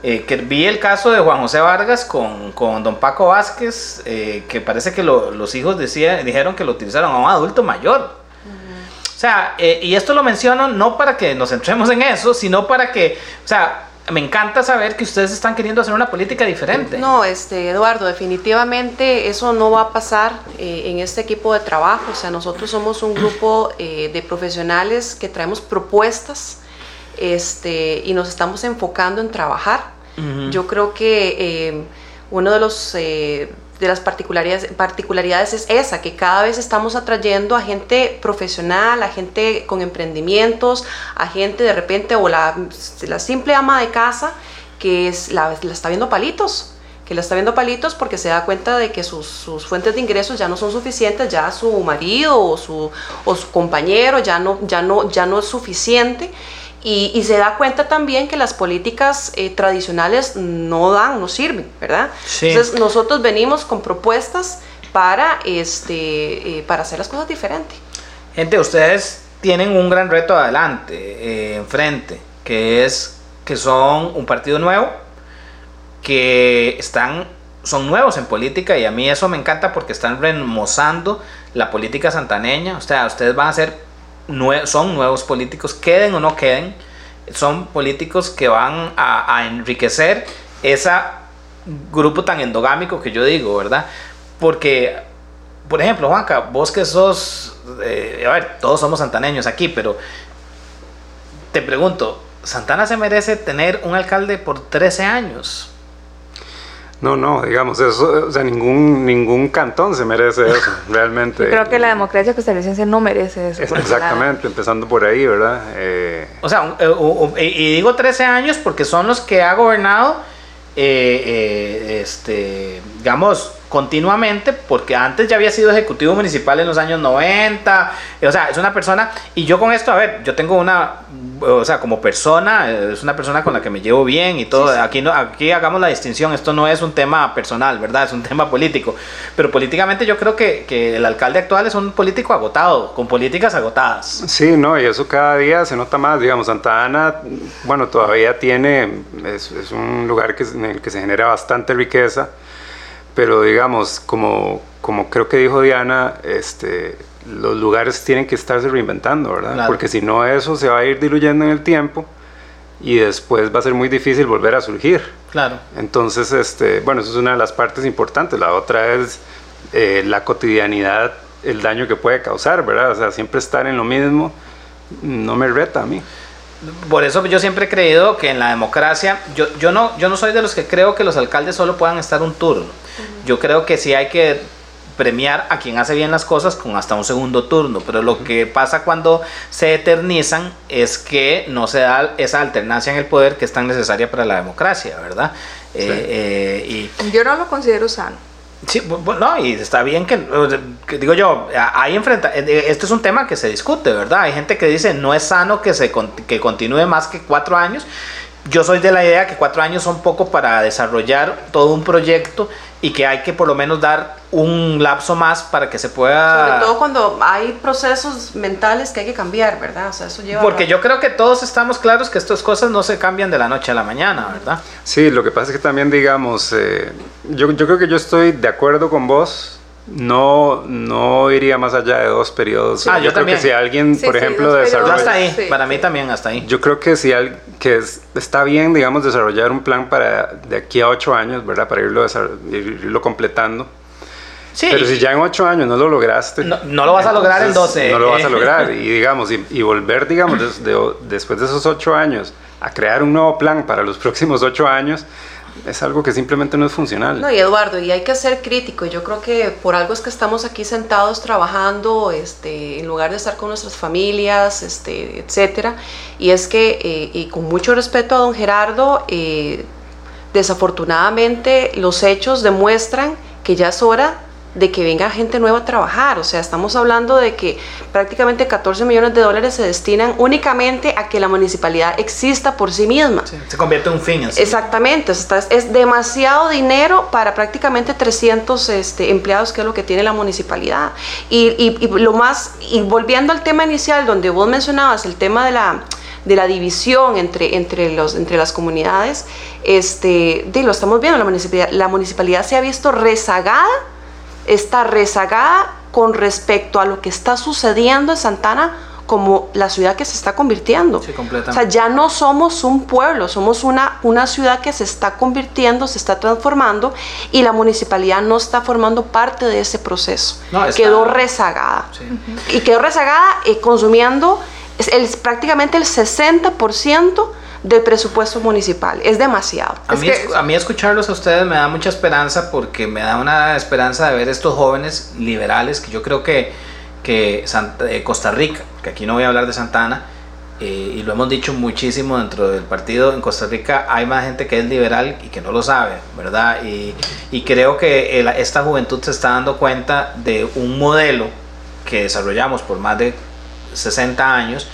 Eh, que vi el caso de Juan José Vargas con, con don Paco Vázquez, eh, que parece que lo- los hijos decía- dijeron que lo utilizaron a un adulto mayor. O sea, eh, y esto lo menciono no para que nos centremos en eso, sino para que, o sea, me encanta saber que ustedes están queriendo hacer una política diferente. No, este, Eduardo, definitivamente eso no va a pasar eh, en este equipo de trabajo. O sea, nosotros somos un grupo eh, de profesionales que traemos propuestas este, y nos estamos enfocando en trabajar. Yo creo que eh, uno de los de las particularidades, particularidades es esa, que cada vez estamos atrayendo a gente profesional, a gente con emprendimientos, a gente de repente o la, la simple ama de casa que es, la, está viendo palitos que la está viendo palitos porque se da cuenta de que sus, sus fuentes de ingresos ya no son suficientes, ya su marido o su, o su compañero ya no, ya, no, ya no es suficiente y, y se da cuenta también que las políticas eh, tradicionales no dan, no sirven, ¿verdad? Sí. Entonces nosotros venimos con propuestas para, este, eh, para hacer las cosas diferentes. Gente, ustedes tienen un gran reto adelante, eh, enfrente, que es que son un partido nuevo, que están, son nuevos en política y a mí eso me encanta porque están remozando la política santaneña. O sea, ustedes van a ser, son nuevos políticos, queden o no queden, son políticos que van a, a enriquecer ese grupo tan endogámico que yo digo, ¿verdad? Porque por ejemplo, Juanca, vos que sos, eh, a ver, todos somos santaneños aquí, pero te pregunto, ¿Santana se merece tener un alcalde por 13 años? No, no, digamos, eso, o sea, ningún, ningún cantón se merece eso, [laughs] realmente. Yo creo que la democracia costarricense no merece eso. Exactamente, empezando por ahí, ¿verdad? Eh, O sea, un- eh, y digo 13 años porque son los que ha gobernado, eh, eh, este, digamos, continuamente, porque antes ya había sido ejecutivo municipal en los años 90, eh, o sea, es una persona, y yo con esto, a ver, yo tengo una, o sea, como persona, eh, es una persona con la que me llevo bien y todo, aquí no, aquí hagamos la distinción, esto no es un tema personal, ¿verdad? Es un [laughs] tema político, pero políticamente yo creo que, que el alcalde actual es un político agotado, con políticas agotadas. Sí, no, y eso cada día se nota más. Digamos, Santa Ana, bueno, todavía tiene, es, es un lugar que, en el que se genera bastante riqueza, pero digamos, como, como creo que dijo Diana, este, los lugares tienen que estarse reinventando, ¿verdad? Claro. Porque si no, eso se va a ir diluyendo en el tiempo y después va a ser muy difícil volver a surgir. Claro. Entonces, este, bueno, eso es una de las partes importantes. La otra es eh, la cotidianidad, el daño que puede causar, ¿verdad? O sea, siempre estar en lo mismo no me reta a mí. Por eso yo siempre he creído que en la democracia, yo, yo, no, yo no soy de los que creo que los alcaldes solo puedan estar un turno. Yo creo que sí hay que premiar a quien hace bien las cosas con hasta un segundo turno, pero lo que pasa cuando se eternizan es que no se da esa alternancia en el poder que es tan necesaria para la democracia, ¿verdad? Eh, eh, y, Yo no lo considero sano. Sí, bu- bu- no, y está bien que, digo yo, hay enfrenta, eh, esto es un tema que se discute, ¿verdad? Hay gente que dice no es sano que se que continúe más que cuatro años. Yo soy de la idea que cuatro años son poco para desarrollar todo un proyecto y que hay que por lo menos dar un lapso más para que se pueda... Sobre todo cuando hay procesos mentales que hay que cambiar, ¿verdad? O sea, eso lleva... Porque yo creo que todos estamos claros que estas cosas no se cambian de la noche a la mañana, ¿verdad? Sí, lo que pasa es que también, digamos, eh, yo, yo creo que yo estoy de acuerdo con vos no, no iría más allá de dos periodos. Ah, yo, creo también. que si alguien, Sí, por sí, ejemplo. Yo desarrolla... hasta ahí, Sí. para mí también hasta ahí. Yo creo que si al, que es- está bien, digamos, desarrollar un plan para de aquí a ocho años, ¿verdad? Para irlo, irlo completando. Sí, Pero si ya en ocho años no lo lograste... No- no lo vas a lograr en entonces 12. No lo vas a lograr. [laughs] Y digamos, y, y volver, digamos, des- de- después de esos ocho años a crear un nuevo plan para los próximos ocho años, es algo que simplemente no es funcional. No, y Eduardo, y hay que ser crítico. Yo creo que por algo es que estamos aquí sentados trabajando, este, en lugar de estar con nuestras familias, este, etcétera. Y es que, eh, y con mucho respeto a don Gerardo, eh, desafortunadamente los hechos demuestran que ya es hora de que venga gente nueva a trabajar. O sea, estamos hablando de que prácticamente 14 millones de dólares se destinan únicamente a que la municipalidad exista por sí misma. Sí, se convierte en un fin. Exactamente, o sea, es, es demasiado dinero para prácticamente 300 este, empleados, que es lo que tiene la municipalidad. Y, y- y lo más, y volviendo al tema inicial, donde vos mencionabas el tema de la, de la división entre, entre, los, entre las comunidades, este, de, lo estamos viendo, la municipalidad, la municipalidad se ha visto rezagada, está rezagada con respecto a lo que está sucediendo en Santana como la ciudad que se está convirtiendo. Sí, completamente. O sea, ya no somos un pueblo, somos una, una ciudad que se está convirtiendo, se está transformando y la municipalidad no está formando parte de ese proceso. No, está- Quedó rezagada. Sí. Y quedó rezagada eh, consumiendo el, prácticamente el 60% del presupuesto municipal. Es demasiado. A Es mí, que- a mí escucharlos a ustedes me da mucha esperanza porque me da una esperanza de ver estos jóvenes liberales que yo creo que, que Santa- eh, Costa Rica, que aquí no voy a hablar de Santana, eh, y lo hemos dicho muchísimo dentro del partido, en Costa Rica hay más gente que es liberal y que no lo sabe, ¿verdad? Y, y creo que el- esta juventud se está dando cuenta de un modelo que desarrollamos por más de 60 años,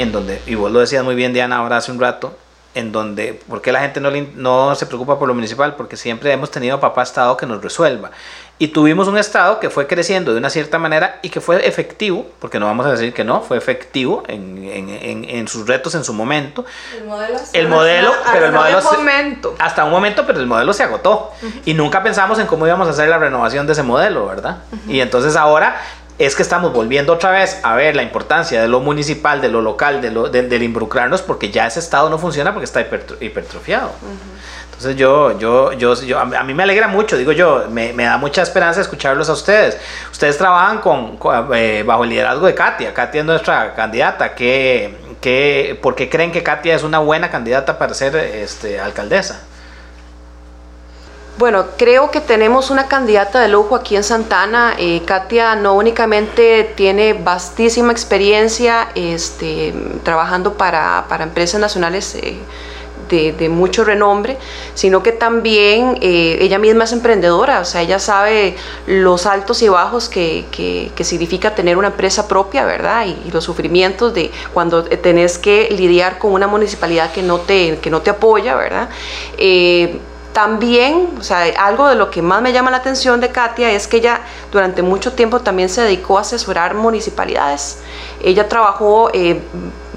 en donde, y vos lo decías muy bien Diana ahora hace un rato, en donde, ¿por qué la gente no, no se preocupa por lo municipal? Porque siempre hemos tenido papá Estado que nos resuelva. Y tuvimos un Estado que fue creciendo de una cierta manera y que fue efectivo, porque no vamos a decir que no, fue efectivo en, en- en- en sus retos en su momento. El modelo, El modelo, pero el modelo... un momento. hasta un momento, pero el modelo se agotó. Y nunca pensamos en cómo íbamos a hacer la renovación de ese modelo, ¿verdad? Y entonces ahora es que estamos volviendo otra vez a ver la importancia de lo municipal, de lo local, de lo, de- del involucrarnos, porque ya ese estado no funciona porque está hipertro- hipertrofiado. Entonces yo, yo, yo, yo a, mí- me alegra mucho, digo yo, me, me da mucha esperanza escucharlos a ustedes. Ustedes trabajan con, con, eh, bajo el liderazgo de Katia. Katia es nuestra candidata. ¿Qué, qué, ¿Por qué creen que Katia es una buena candidata para ser este, alcaldesa? Bueno, creo que tenemos una candidata de lujo aquí en Santana. Eh, Katia no únicamente tiene vastísima experiencia este, trabajando para, para empresas nacionales eh, de, mucho renombre, sino que también eh, ella misma es emprendedora, o sea, ella sabe los altos y bajos que, que- significa tener una empresa propia, ¿verdad? Y, los sufrimientos de cuando tenés que lidiar con una municipalidad que no te, que no te apoya, ¿verdad? También, o sea, algo de lo que más me llama la atención de Katia es que ella durante mucho tiempo también se dedicó a asesorar municipalidades. Ella trabajó eh,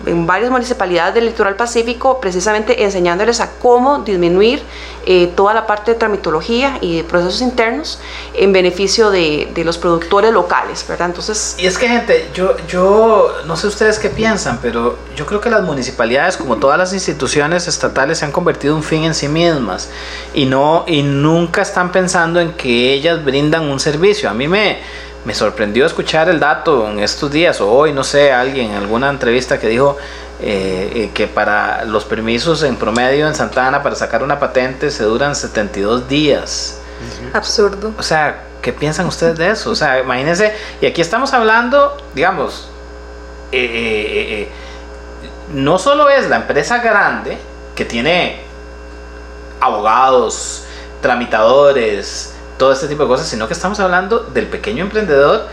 en varias municipalidades del litoral pacífico precisamente enseñándoles a cómo disminuir eh, toda la parte de tramitología y de procesos internos en beneficio de, los productores locales, ¿verdad? Entonces, Y es que, gente, yo, yo no sé ustedes qué piensan, pero yo creo que las municipalidades, como todas las instituciones estatales, se han convertido en un fin en sí mismas y, no, y nunca están pensando en que ellas brindan un servicio. A mí me, me sorprendió escuchar el dato en estos días, o hoy, no sé, alguien en alguna entrevista que dijo eh, eh, que para los permisos en promedio en Santana para sacar una patente se duran 72 días. Absurdo. O sea, ¿qué piensan ustedes de eso? O sea, imagínense, y aquí estamos hablando, digamos, eh, eh, eh, no solo es la empresa grande que tiene abogados, tramitadores, todo este tipo de cosas, sino que estamos hablando del pequeño emprendedor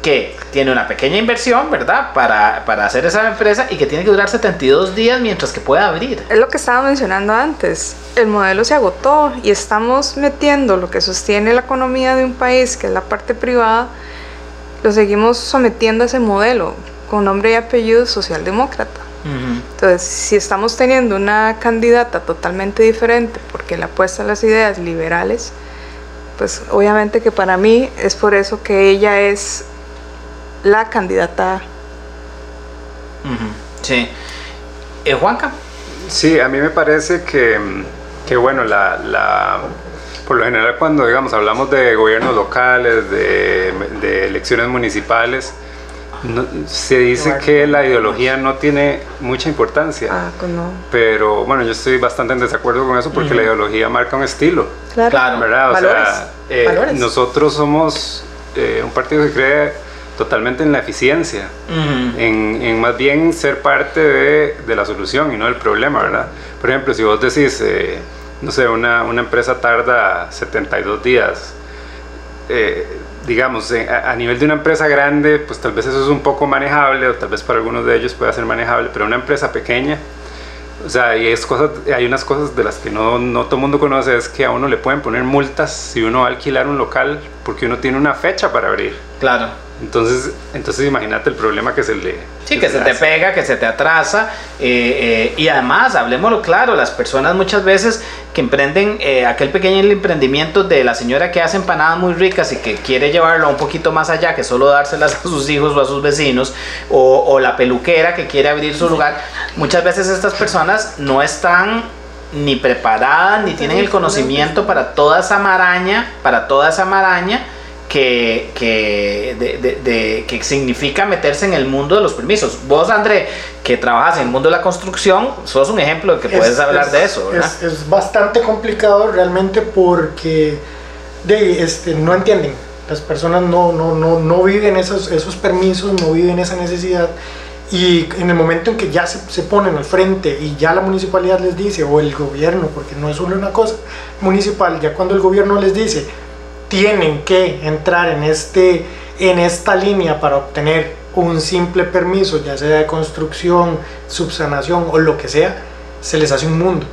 que tiene una pequeña inversión, ¿verdad? Para, para, hacer esa empresa y que tiene que durar 72 días mientras que pueda abrir. Es lo que estaba mencionando antes. El modelo se agotó y estamos metiendo lo que sostiene la economía de un país, que es la parte privada, lo seguimos sometiendo a ese modelo con nombre y apellido socialdemócrata. Entonces, si estamos teniendo una candidata totalmente diferente porque le apuesta a las ideas liberales, pues obviamente que para mí es por eso que ella es la candidata. Sí. ¿Eh, Juanca? Sí, a mí me parece que, que bueno, la, la, por lo general cuando digamos hablamos de gobiernos locales, de, de elecciones municipales, se dice que la ideología no tiene mucha importancia. Ah, pues no. Pero bueno, yo estoy bastante en desacuerdo con eso porque la ideología marca un estilo. Claro. ¿verdad? O Valores. sea, eh, Valores. nosotros somos eh, un partido que cree totalmente en la eficiencia, en, en, más bien ser parte de, de, la solución y no del problema, ¿verdad? Por ejemplo, si vos decís, eh, no sé, una, una, empresa tarda 72 días, eh, digamos, a, nivel de una empresa grande, pues tal vez eso es un poco manejable, o tal vez para algunos de ellos pueda ser manejable, pero una empresa pequeña, o sea, es cosas, hay unas cosas de las que no, no todo el mundo conoce, es que a uno le pueden poner multas si uno va a alquilar un local porque uno tiene una fecha para abrir. Claro. Entonces, entonces imagínate el problema que se le... Sí, que, se, te pega, que se te atrasa. Eh, eh, y además, hablemoslo claro, las personas muchas veces que emprenden eh, aquel pequeño emprendimiento de la señora que hace empanadas muy ricas y que quiere llevarlo un poquito más allá que solo dárselas a sus hijos o a sus vecinos, o, o la peluquera que quiere abrir su lugar, muchas veces estas personas no están ni preparadas ni tienen el conocimiento para toda esa maraña, para toda esa maraña que, que, de, de, de, que significa meterse en el mundo de los permisos. Vos, André, que trabajas en el mundo de la construcción, sos un ejemplo de que puedes hablar es, de eso. ¿verdad? Es, es, bastante complicado realmente porque de, este, no entienden. Las personas no, no, no, no viven esos, esos permisos, no viven esa necesidad. Y en el momento en que ya se, se, ponen al frente y ya la municipalidad les dice, o el gobierno, porque no es solo una cosa municipal, ya cuando el gobierno les dice, tienen que entrar en, este, en esta línea para obtener un simple permiso, ya sea de construcción, subsanación o lo que sea, se les hace un mundo.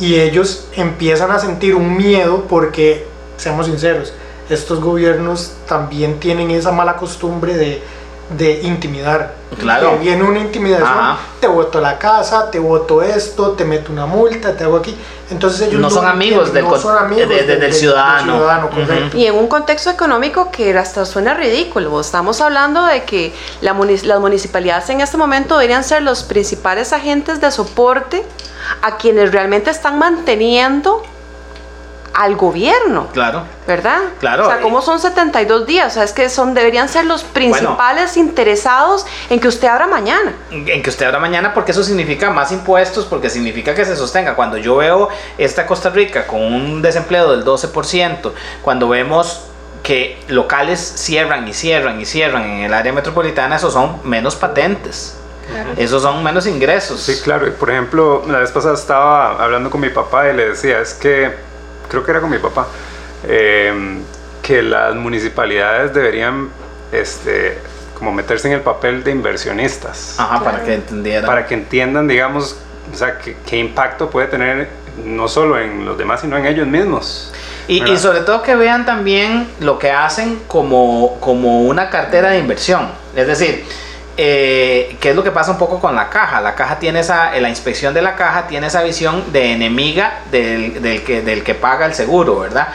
Y ellos empiezan a sentir un miedo porque, seamos sinceros, estos gobiernos también tienen esa mala costumbre de, de intimidar. Claro. Que viene una intimidación, Ajá. te voto la casa, te voto esto, te meto una multa, te hago aquí. Entonces ellos no, son amigos, del, no son amigos de, de, del, del, ciudadano. ciudadano uh -huh. Y en un contexto económico que hasta suena ridículo. Estamos hablando de que la munic las municipalidades en este momento deberían ser los principales agentes de soporte a quienes realmente están manteniendo al gobierno. Claro. ¿Verdad? Claro. O sea, ¿cómo son 72 días? O sea, es que son, deberían ser los principales bueno, interesados en que usted abra mañana. En que usted abra mañana porque eso significa más impuestos, porque significa que se sostenga. Cuando yo veo esta Costa Rica con un desempleo del 12%, cuando vemos que locales cierran y cierran y cierran en el área metropolitana, esos son menos patentes. Claro. Esos son menos ingresos. Sí, claro. Por ejemplo, la vez pasada estaba hablando con mi papá y le decía, es que creo que era con mi papá, eh, que las municipalidades deberían este, como meterse en el papel de inversionistas. Ajá, claro. para que entendieran. Para que entiendan, digamos, o sea, qué, qué impacto puede tener no solo en los demás, sino en ellos mismos. Y, y, sobre todo que vean también lo que hacen como, como una cartera de inversión. Es decir, eh, ¿qué es lo que pasa un poco con la caja? La caja tiene esa, la inspección de la caja tiene esa visión de enemiga del, del, que, del que paga el seguro, ¿verdad?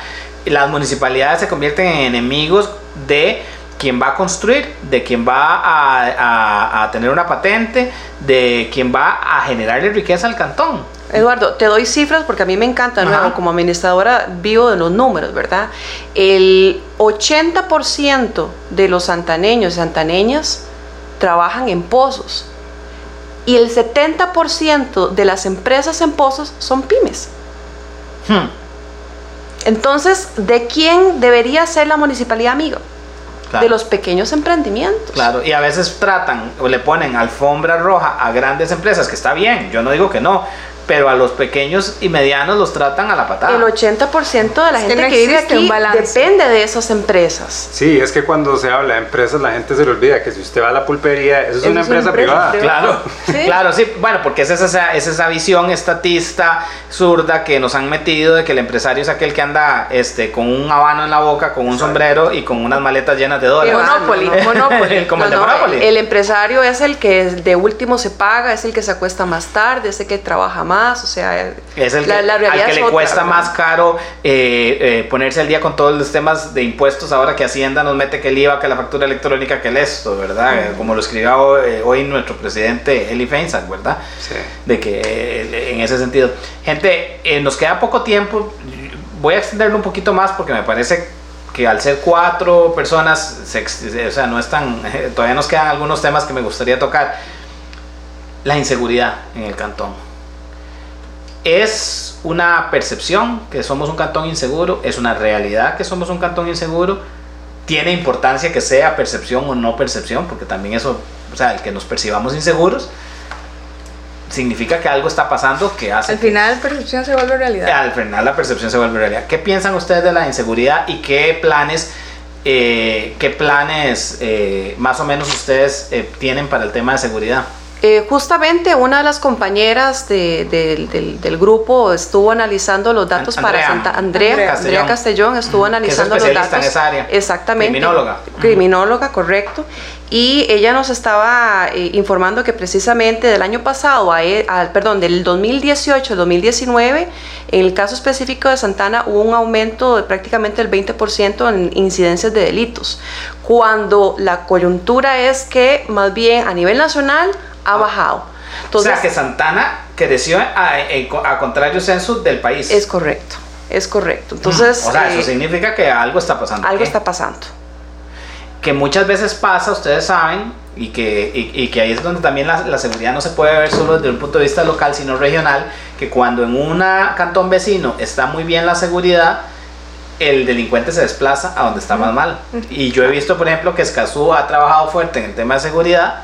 Las municipalidades se convierten en enemigos de quien va a construir, de quien va a, a, a tener una patente, de quien va a generarle riqueza al cantón. Eduardo, te doy cifras porque a mí me encanta, nuevo, como administradora vivo de los números, ¿verdad? El 80% de los santaneños y santaneñas trabajan en pozos y el 70% de las empresas en pozos son pymes. Hmm. Entonces, ¿de quién debería ser la municipalidad amiga? Claro. De los pequeños emprendimientos. Claro, y a veces tratan o le ponen alfombra roja a grandes empresas, que está bien, yo no digo que no, pero a los pequeños y medianos los tratan a la patada. El 80% de la Es que gente no que, vive aquí balance. depende de esas empresas. Sí, es que cuando se habla de empresas la gente se le olvida que si usted va a la pulpería, eso es una es una empresa, empresa privada. privada. Claro, Sí. claro, sí, bueno, porque es esa, es esa visión estatista, zurda, que nos han metido de que el empresario es aquel que anda este, con un habano en la boca, con un sombrero y con unas maletas llenas de El dólares. Monopoly. Monopoly. [laughs] Como el de No, no, Monopoly. el empresario es el que de último se paga, es el que se acuesta más tarde, es el que trabaja más, o sea, Es el la- que, la al que es le otra, cuesta ¿verdad? más caro eh, eh, ponerse al día con todos los temas de impuestos ahora que Hacienda nos mete que el IVA, que la factura electrónica, que el esto, ¿verdad? Eh, Como lo escribió eh, hoy nuestro presidente Eli Feinsack, ¿verdad? Sí. De que eh, en ese sentido. Gente, eh, nos queda poco tiempo. Voy a extenderlo un poquito más porque me parece que al ser cuatro personas, se o sea, no están, [laughs] todavía nos quedan algunos temas que me gustaría tocar. La inseguridad en el cantón. Es una percepción que somos un cantón inseguro, es una realidad que somos un cantón inseguro. Tiene importancia que sea percepción o no percepción, porque también eso, o sea, el que nos percibamos inseguros, significa que algo está pasando que hace Al final, la percepción se vuelve realidad. al final la percepción se vuelve realidad. ¿Qué piensan ustedes de la inseguridad y qué planes, eh, qué planes eh, más o menos ustedes eh, tienen para el tema de seguridad? Eh, justamente una de las compañeras de- del- del, del grupo estuvo analizando los datos para. Santa Andrea, Andrea Andrea Castellón. Estuvo es analizando los datos. en esa área. Exactamente. Criminóloga. Criminóloga, correcto. Y ella nos estaba eh, informando que precisamente del año pasado, a, e- al- perdón, del 2018 al 2019, en el caso específico de Santana hubo un aumento de prácticamente el 20% en incidencias de delitos, cuando la coyuntura es que más bien a nivel nacional ha bajado. Entonces, o sea, que Santana creció a, a contrario censo del país. es correcto, es correcto. Entonces, o sea, eso eh, significa que algo está pasando. algo está pasando. que muchas veces pasa, ustedes saben, y que, y, y que ahí es donde también la, la seguridad no se puede ver solo desde un punto de vista local, sino regional, que cuando en un cantón vecino está muy bien la seguridad, el delincuente se desplaza a donde está más mal. Y yo he visto, por ejemplo, que Escazú ha trabajado fuerte en el tema de seguridad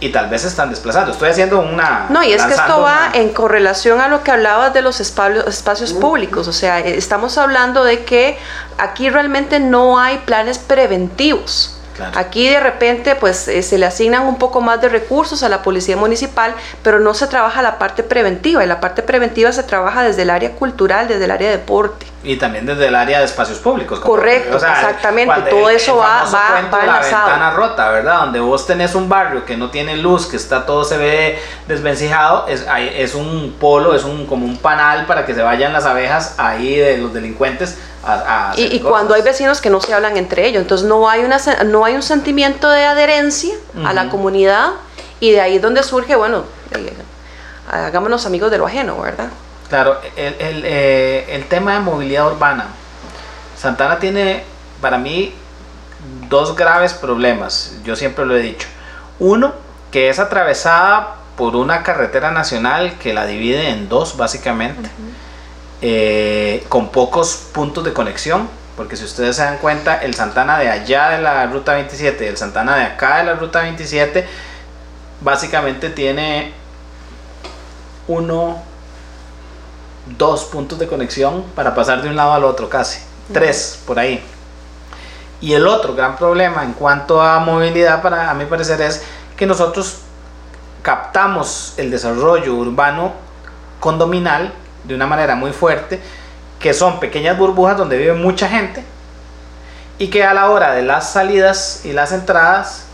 y tal vez se están desplazando. Estoy haciendo una... No, y es que esto va una- en correlación a lo que hablabas de los espacios, espacios públicos. O sea, estamos hablando de que aquí realmente no hay planes preventivos. Claro. Aquí de repente pues eh, se le asignan un poco más de recursos a la policía municipal, pero no se trabaja la parte preventiva y la parte preventiva se trabaja desde el área cultural, desde el área de deporte. Y también desde el área de espacios públicos. Correcto, exactamente, cuando todo el- eso el va- va- cuento va de la enlazado. ventana rota, ¿verdad? Donde vos tenés un barrio que no tiene luz, que está todo se ve desvencijado, es, hay- es un polo, es un como un panal para que se vayan las abejas ahí de los delincuentes a, a hacer Y, cuando hay vecinos que no se hablan entre ellos, entonces no hay, una, no hay un sentimiento de adherencia a la comunidad y de ahí es donde surge, bueno, eh, hagámonos amigos de lo ajeno, ¿verdad? Claro, el, el, eh, el tema de movilidad urbana. Santana tiene, para mí, dos graves problemas. Yo siempre lo he dicho. Uno, que es atravesada por una carretera nacional que la divide en dos, básicamente, eh, con pocos puntos de conexión. Porque si ustedes se dan cuenta, el Santana de allá de la ruta 27 y el Santana de acá de la ruta 27, básicamente tiene uno, dos puntos de conexión para pasar de un lado al otro casi. Tres, por ahí. Y el otro gran problema en cuanto a movilidad, para a mi parecer, es que nosotros captamos el desarrollo urbano condominal de una manera muy fuerte, que son pequeñas burbujas donde vive mucha gente y que a la hora de las salidas y las entradas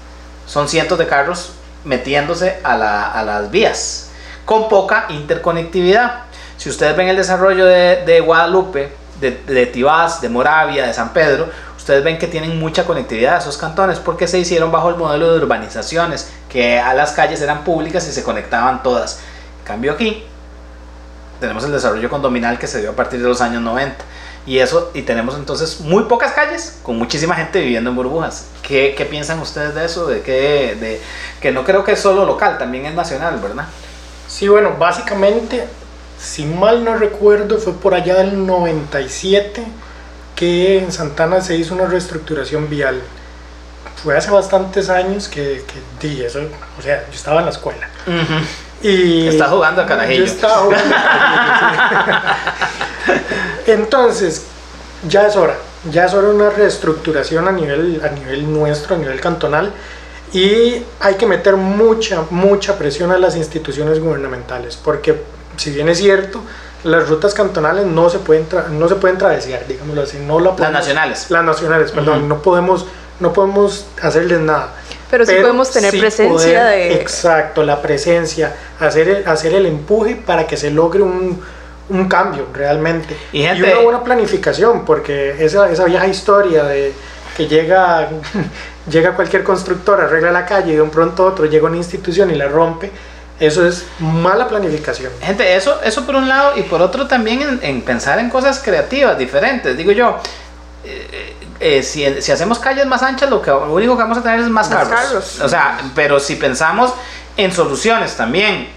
son cientos de carros metiéndose a, la- a las vías con poca interconectividad. Si ustedes ven el desarrollo de, de Guadalupe, de, de Tibás, de Moravia, de San Pedro, ustedes ven que tienen mucha conectividad esos cantones porque se hicieron bajo el modelo de urbanizaciones, que a las calles eran públicas y se conectaban todas. En cambio aquí tenemos el desarrollo condominal que se dio a partir de los años 90. Y eso, y tenemos entonces muy pocas calles con muchísima gente viviendo en burbujas. ¿Qué, qué piensan ustedes de eso? De que, de, que no creo que es solo local, también es nacional, ¿verdad? Sí, bueno, básicamente, si mal no recuerdo, fue por allá del 97 que en Santana se hizo una reestructuración vial. Fue hace bastantes años que, que di eso, o sea, yo estaba en la escuela. Y Está jugando a carajillo. Yo estaba jugando a carajillo, sí. Entonces, ya es hora. Ya es hora de una reestructuración a nivel, a nivel nuestro, a nivel cantonal. Y hay que meter mucha, mucha presión a las instituciones gubernamentales. Porque, si bien es cierto, las rutas cantonales no se pueden, no se pueden travesar, digámoslo así. No la Las podemos- nacionales. Las nacionales, perdón. Ujú. No podemos no podemos hacerles nada. Pero sí podemos tener presencia de- Exacto, la presencia, hacer el, hacer el empuje para que se logre un, un cambio realmente. Y gente- una buena planificación, porque esa, esa vieja historia de que llega, [laughs] llega cualquier constructor, arregla la calle y de un pronto a otro llega una institución y la rompe, eso es mala planificación. Gente, eso, eso por un lado y por otro también en, en pensar en cosas creativas, diferentes. Digo yo, eh, eh, si, si hacemos calles más anchas, lo, que, lo único que vamos a tener es más, Más carros. carros. O sea, pero si pensamos en soluciones también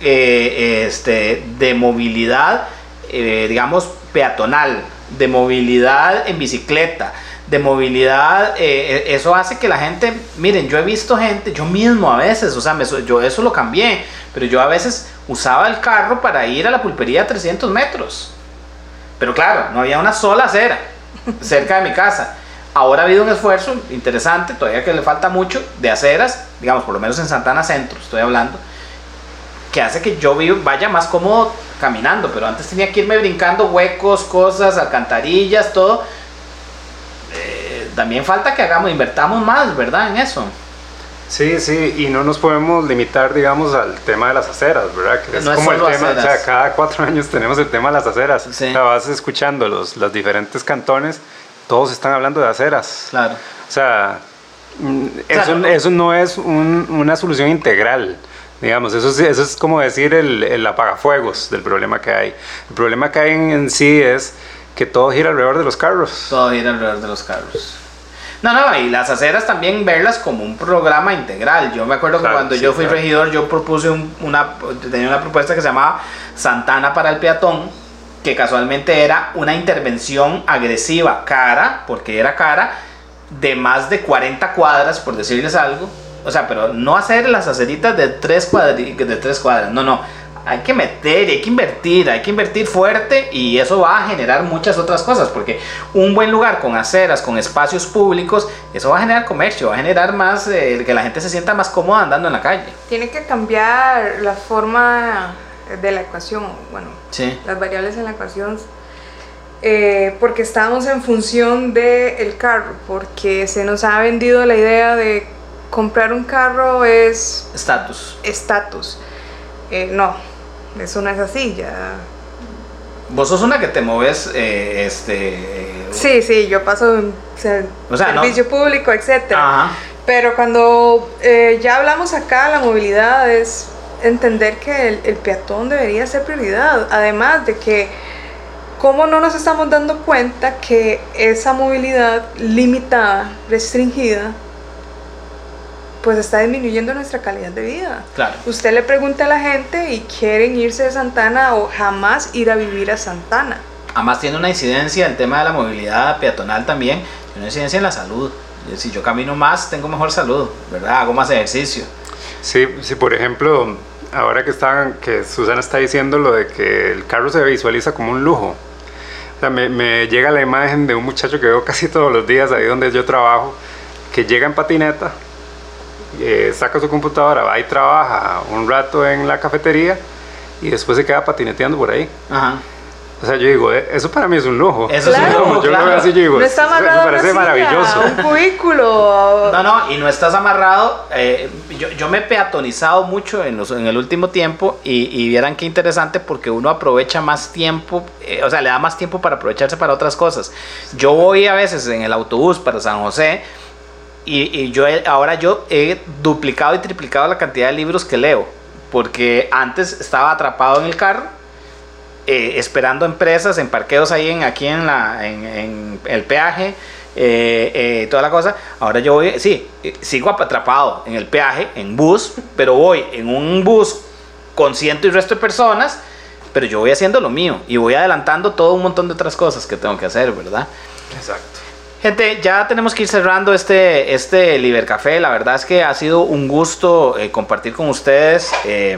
eh, este, de movilidad, eh, digamos, peatonal, de movilidad en bicicleta, de movilidad, eh, eso hace que la gente, miren, yo he visto gente, yo mismo a veces, o sea, me, yo eso lo cambié, pero yo a veces usaba el carro para ir a la pulpería a 300 metros. Pero claro, no había una sola acera cerca de mi casa. Ahora ha habido un esfuerzo interesante, todavía que le falta mucho, de aceras, digamos, por lo menos en Santana Centro, estoy hablando, que hace que yo vaya más cómodo caminando, pero antes tenía que irme brincando huecos, cosas, alcantarillas, todo. Eh, también falta que hagamos, invertamos más, ¿verdad? En eso. Sí, sí, y no nos podemos limitar, digamos, al tema de las aceras, ¿verdad? Que es No es como el solo tema, o sea, aceras. cada cuatro [laughs] años tenemos el tema de las aceras. Sí. O sea, vas escuchando los, los diferentes cantones, todos están hablando de aceras. Claro. O sea, mm, eso, no- eso no es un- una solución integral. Digamos, eso es, eso es como decir el, el apagafuegos del problema que hay. El problema que hay en, en sí es que todo gira alrededor de los carros. Todo gira alrededor de los carros. No, no, y las aceras también verlas como un programa integral. Yo me acuerdo Claro, que cuando sí, yo fui claro. regidor, yo propuse un- una, tenía una propuesta que se llamaba Santana para el peatón, que casualmente era una intervención agresiva, cara, porque era cara, de más de 40 cuadras, por decirles algo. O sea, pero no hacer las aceritas de tres, cuadri- de tres cuadras, no, no. Hay que meter, hay que invertir, hay que invertir fuerte y eso va a generar muchas otras cosas, porque un buen lugar con aceras, con espacios públicos, eso va a generar comercio, va a generar más, eh, que la gente se sienta más cómoda andando en la calle. Tiene que cambiar la forma de la ecuación, bueno, Sí. las variables en la ecuación, eh, porque estamos en función del carro, porque se nos ha vendido la idea de comprar un carro es Estatus. estatus. Eh, no, eso no es así, ya. Vos sos una que te mueves, eh, este... Sí, sí, yo paso en ser- O sea, no- servicio público, etcétera. Ajá. Pero cuando eh, ya hablamos acá, la movilidad es entender que el, el peatón debería ser prioridad. Además de que, ¿cómo no nos estamos dando cuenta que esa movilidad limitada, restringida, pues está disminuyendo nuestra calidad de vida? Claro. Usted le pregunta a la gente y quieren irse de Santana o jamás ir a vivir a Santana. Además tiene una incidencia el tema de la movilidad peatonal también, tiene una incidencia en la salud. Si yo camino más, tengo mejor salud, ¿verdad? Hago más ejercicio. Sí, sí, por ejemplo, ahora que, estaban, que Susana está diciendo lo de que el carro se visualiza como un lujo. O sea, me, me llega la imagen de un muchacho que veo casi todos los días ahí donde yo trabajo, que llega en patineta, eh, saca su computadora, va y trabaja un rato en la cafetería y después se queda patineteando por ahí. Ajá. O sea, yo digo, eh, eso para mí es un lujo. Eso es un Claro. lujo, yo lo claro. veo así, yo digo, no está eso me amarrado a una parece silla, maravilloso. un cubículo. No, no, y no estás amarrado. eh, yo, yo me he peatonizado mucho en, los, en el último tiempo y, y vieran qué interesante porque uno aprovecha más tiempo, eh, o sea, le da más tiempo para aprovecharse para otras cosas. Yo voy a veces en el autobús para San José y, y yo he- ahora yo he duplicado y triplicado la cantidad de libros que leo porque antes estaba atrapado en el carro eh, esperando empresas en parqueos ahí en, aquí en, la, en, en el peaje, eh, eh, toda la cosa. Ahora yo voy, sí, eh, sigo atrapado en el peaje, en bus, pero voy en un bus con ciento y resto de personas, pero yo voy haciendo lo mío y voy adelantando todo un montón de otras cosas que tengo que hacer, ¿verdad? Exacto. Gente, ya tenemos que ir cerrando este, este Libercafé. La verdad es que ha sido un gusto eh, compartir con ustedes. Eh,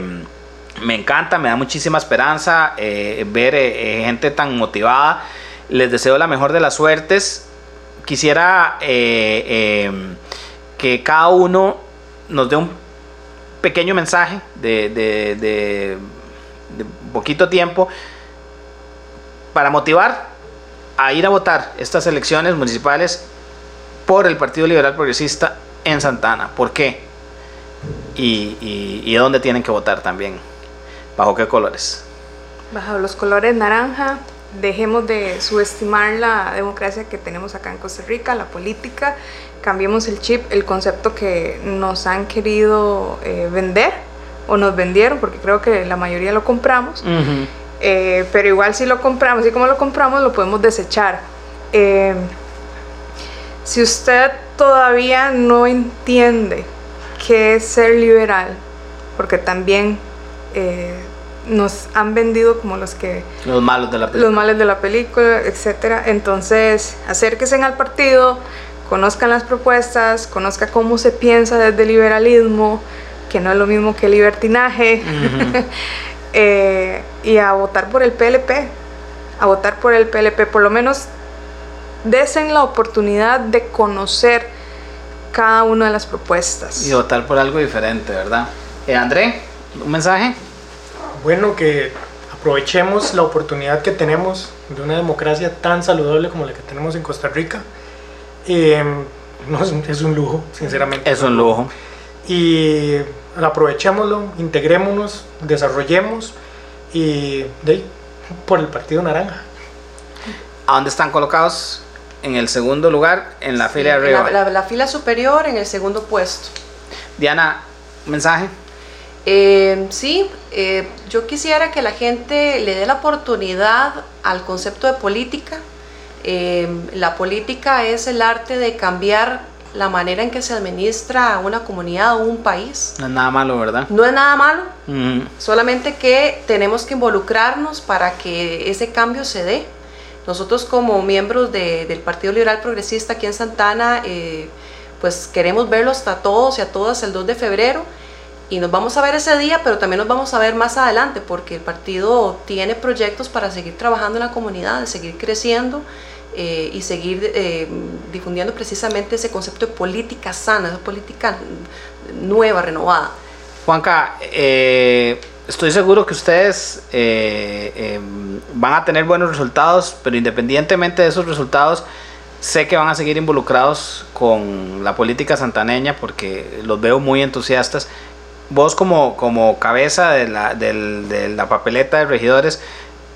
me encanta, me da muchísima esperanza eh, ver eh, gente tan motivada. Les deseo la mejor de las suertes. Quisiera eh, que cada uno nos dé un pequeño mensaje de- de poquito tiempo para motivar a ir a votar estas elecciones municipales por el Partido Liberal Progresista en Santana. ¿Por qué? Y, y, y dónde tienen que votar también. ¿Bajo qué colores? Bajo los colores naranja, dejemos de subestimar la democracia que tenemos acá en Costa Rica, la política, cambiemos el chip, el concepto que nos han querido eh, vender o nos vendieron, porque creo que la mayoría lo compramos. Eh, pero igual si lo compramos, y como lo compramos, lo podemos desechar. Eh, si usted todavía no entiende qué es ser liberal, porque también eh, nos han vendido como los que Los malos de la los película. males de la película, etcétera. Entonces, acérquense al partido, conozcan las propuestas, conozca cómo se piensa desde el liberalismo, que no es lo mismo que libertinaje, [laughs] eh, y a votar por el PLP, a votar por el PLP, por lo menos desen la oportunidad de conocer cada una de las propuestas. Y votar por algo diferente, ¿verdad? Eh, André, un mensaje. Bueno, que aprovechemos la oportunidad que tenemos de una democracia tan saludable como la que tenemos en Costa Rica. Eh, no, es, un- es un lujo, sinceramente. Es un lujo. Y aprovechémoslo, integrémonos, desarrollemos y de ahí, por el Partido Naranja. ¿A dónde están colocados? En el segundo lugar, en la fila de arriba. La, la- la fila superior en el segundo puesto. Diana, un mensaje. Eh, sí, eh, yo quisiera que la gente le dé la oportunidad al concepto de política. Eh, la política es el arte de cambiar la manera en que se administra una comunidad o un país. No es nada malo, ¿verdad? No es nada malo, solamente que tenemos que involucrarnos para que ese cambio se dé. Nosotros como miembros de- del Partido Liberal Progresista aquí en Santana, eh, pues queremos verlos a todos y a todas el 2 de febrero y nos vamos a ver ese día, pero también nos vamos a ver más adelante porque el partido tiene proyectos para seguir trabajando en la comunidad, de seguir creciendo eh, y seguir eh, difundiendo precisamente ese concepto de política sana, esa política nueva, renovada. Juanca, eh, estoy seguro que ustedes eh, eh, van a tener buenos resultados, pero independientemente de esos resultados, sé que van a seguir involucrados con la política santaneña porque los veo muy entusiastas. Vos como, como cabeza de la, del- de la papeleta de regidores,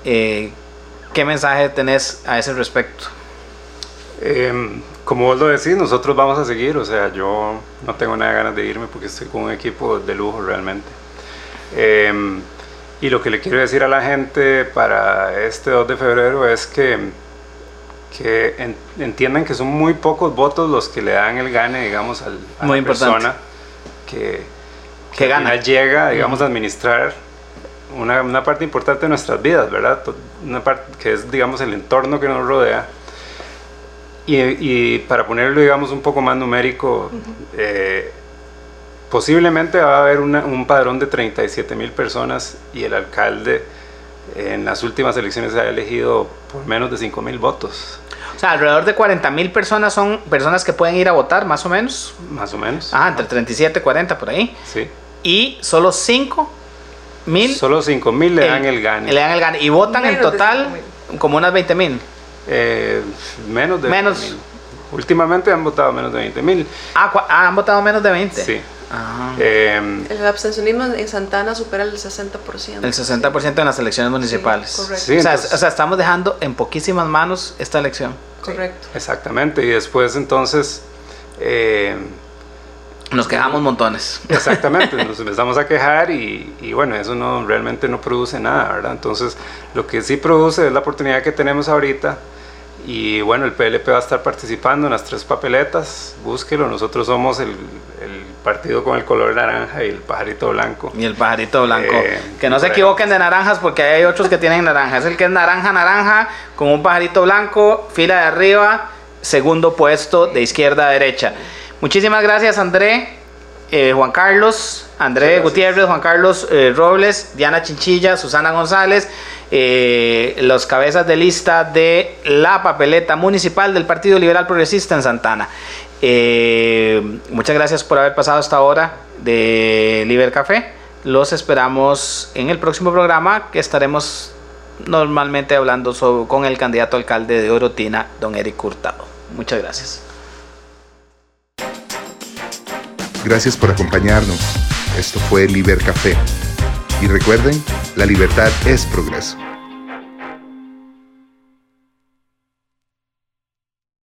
eh, ¿qué mensaje tenés a ese respecto? Em, como vos lo decís, nosotros vamos a seguir, o sea, yo no tengo nada de ganas de irme porque estoy con un equipo de lujo realmente. Em, y lo que le quiero decir a la gente para este 2 de febrero es que, que en- entiendan que son muy pocos votos los que le dan el gane, digamos, al, a Muy la importante. persona que, Que al gana. llega, digamos, a administrar una, una parte importante de nuestras vidas, ¿verdad? Una parte que es, digamos, el entorno que nos rodea. Y, y para ponerlo, digamos, un poco más numérico, eh, posiblemente va a haber una- un padrón de 37 mil personas y el alcalde en las últimas elecciones se ha elegido por menos de 5 mil votos, O sea, alrededor de 40 mil personas son personas que pueden ir a votar, más o menos. más o menos. Ajá, entre 37 y 40 por ahí. Sí. Y solo 5 mil Solo 5 mil le dan el gane. Le dan el gane. Y votan en Menos de total 5,000. como unas 20 mil. Eh, menos de Menos. 20,000. Últimamente han votado menos de 20 mil. Ah, ah, han votado menos de 20. Sí. Ah, Eh, El abstencionismo en Santana supera el 60%. el 60% en las elecciones municipales. correcto. Sí, o, sea, entonces- o sea, estamos dejando en poquísimas manos esta elección. Correcto. exactamente. Y después entonces... eh, Nos quejamos montones. Exactamente, [laughs] nos empezamos a quejar y, y bueno, eso no realmente no produce nada, ¿verdad? Entonces, lo que sí produce es la oportunidad que tenemos ahorita y bueno, el PLP va a estar participando en las tres papeletas, búsquelo, nosotros somos el, el partido con el color naranja y el pajarito blanco. Y el pajarito blanco. Eh, que no se equivoquen de naranjas porque hay otros que tienen naranja. Es el que es naranja, naranja, con un pajarito blanco, fila de arriba, segundo puesto de izquierda a derecha. Muchísimas gracias André, eh, Juan Carlos, André Gutiérrez, Juan Carlos eh, Robles, Diana Chinchilla, Susana González, eh, los cabezas de lista de la papeleta municipal del Partido Liberal Progresista en Santana. muchas gracias por haber pasado esta hora de Liber Café. Los esperamos en el próximo programa que estaremos normalmente hablando con el candidato alcalde de Orotina, don Eric Hurtado. Muchas gracias. Gracias por acompañarnos. Esto fue Liber Café. Y recuerden, la libertad es progreso.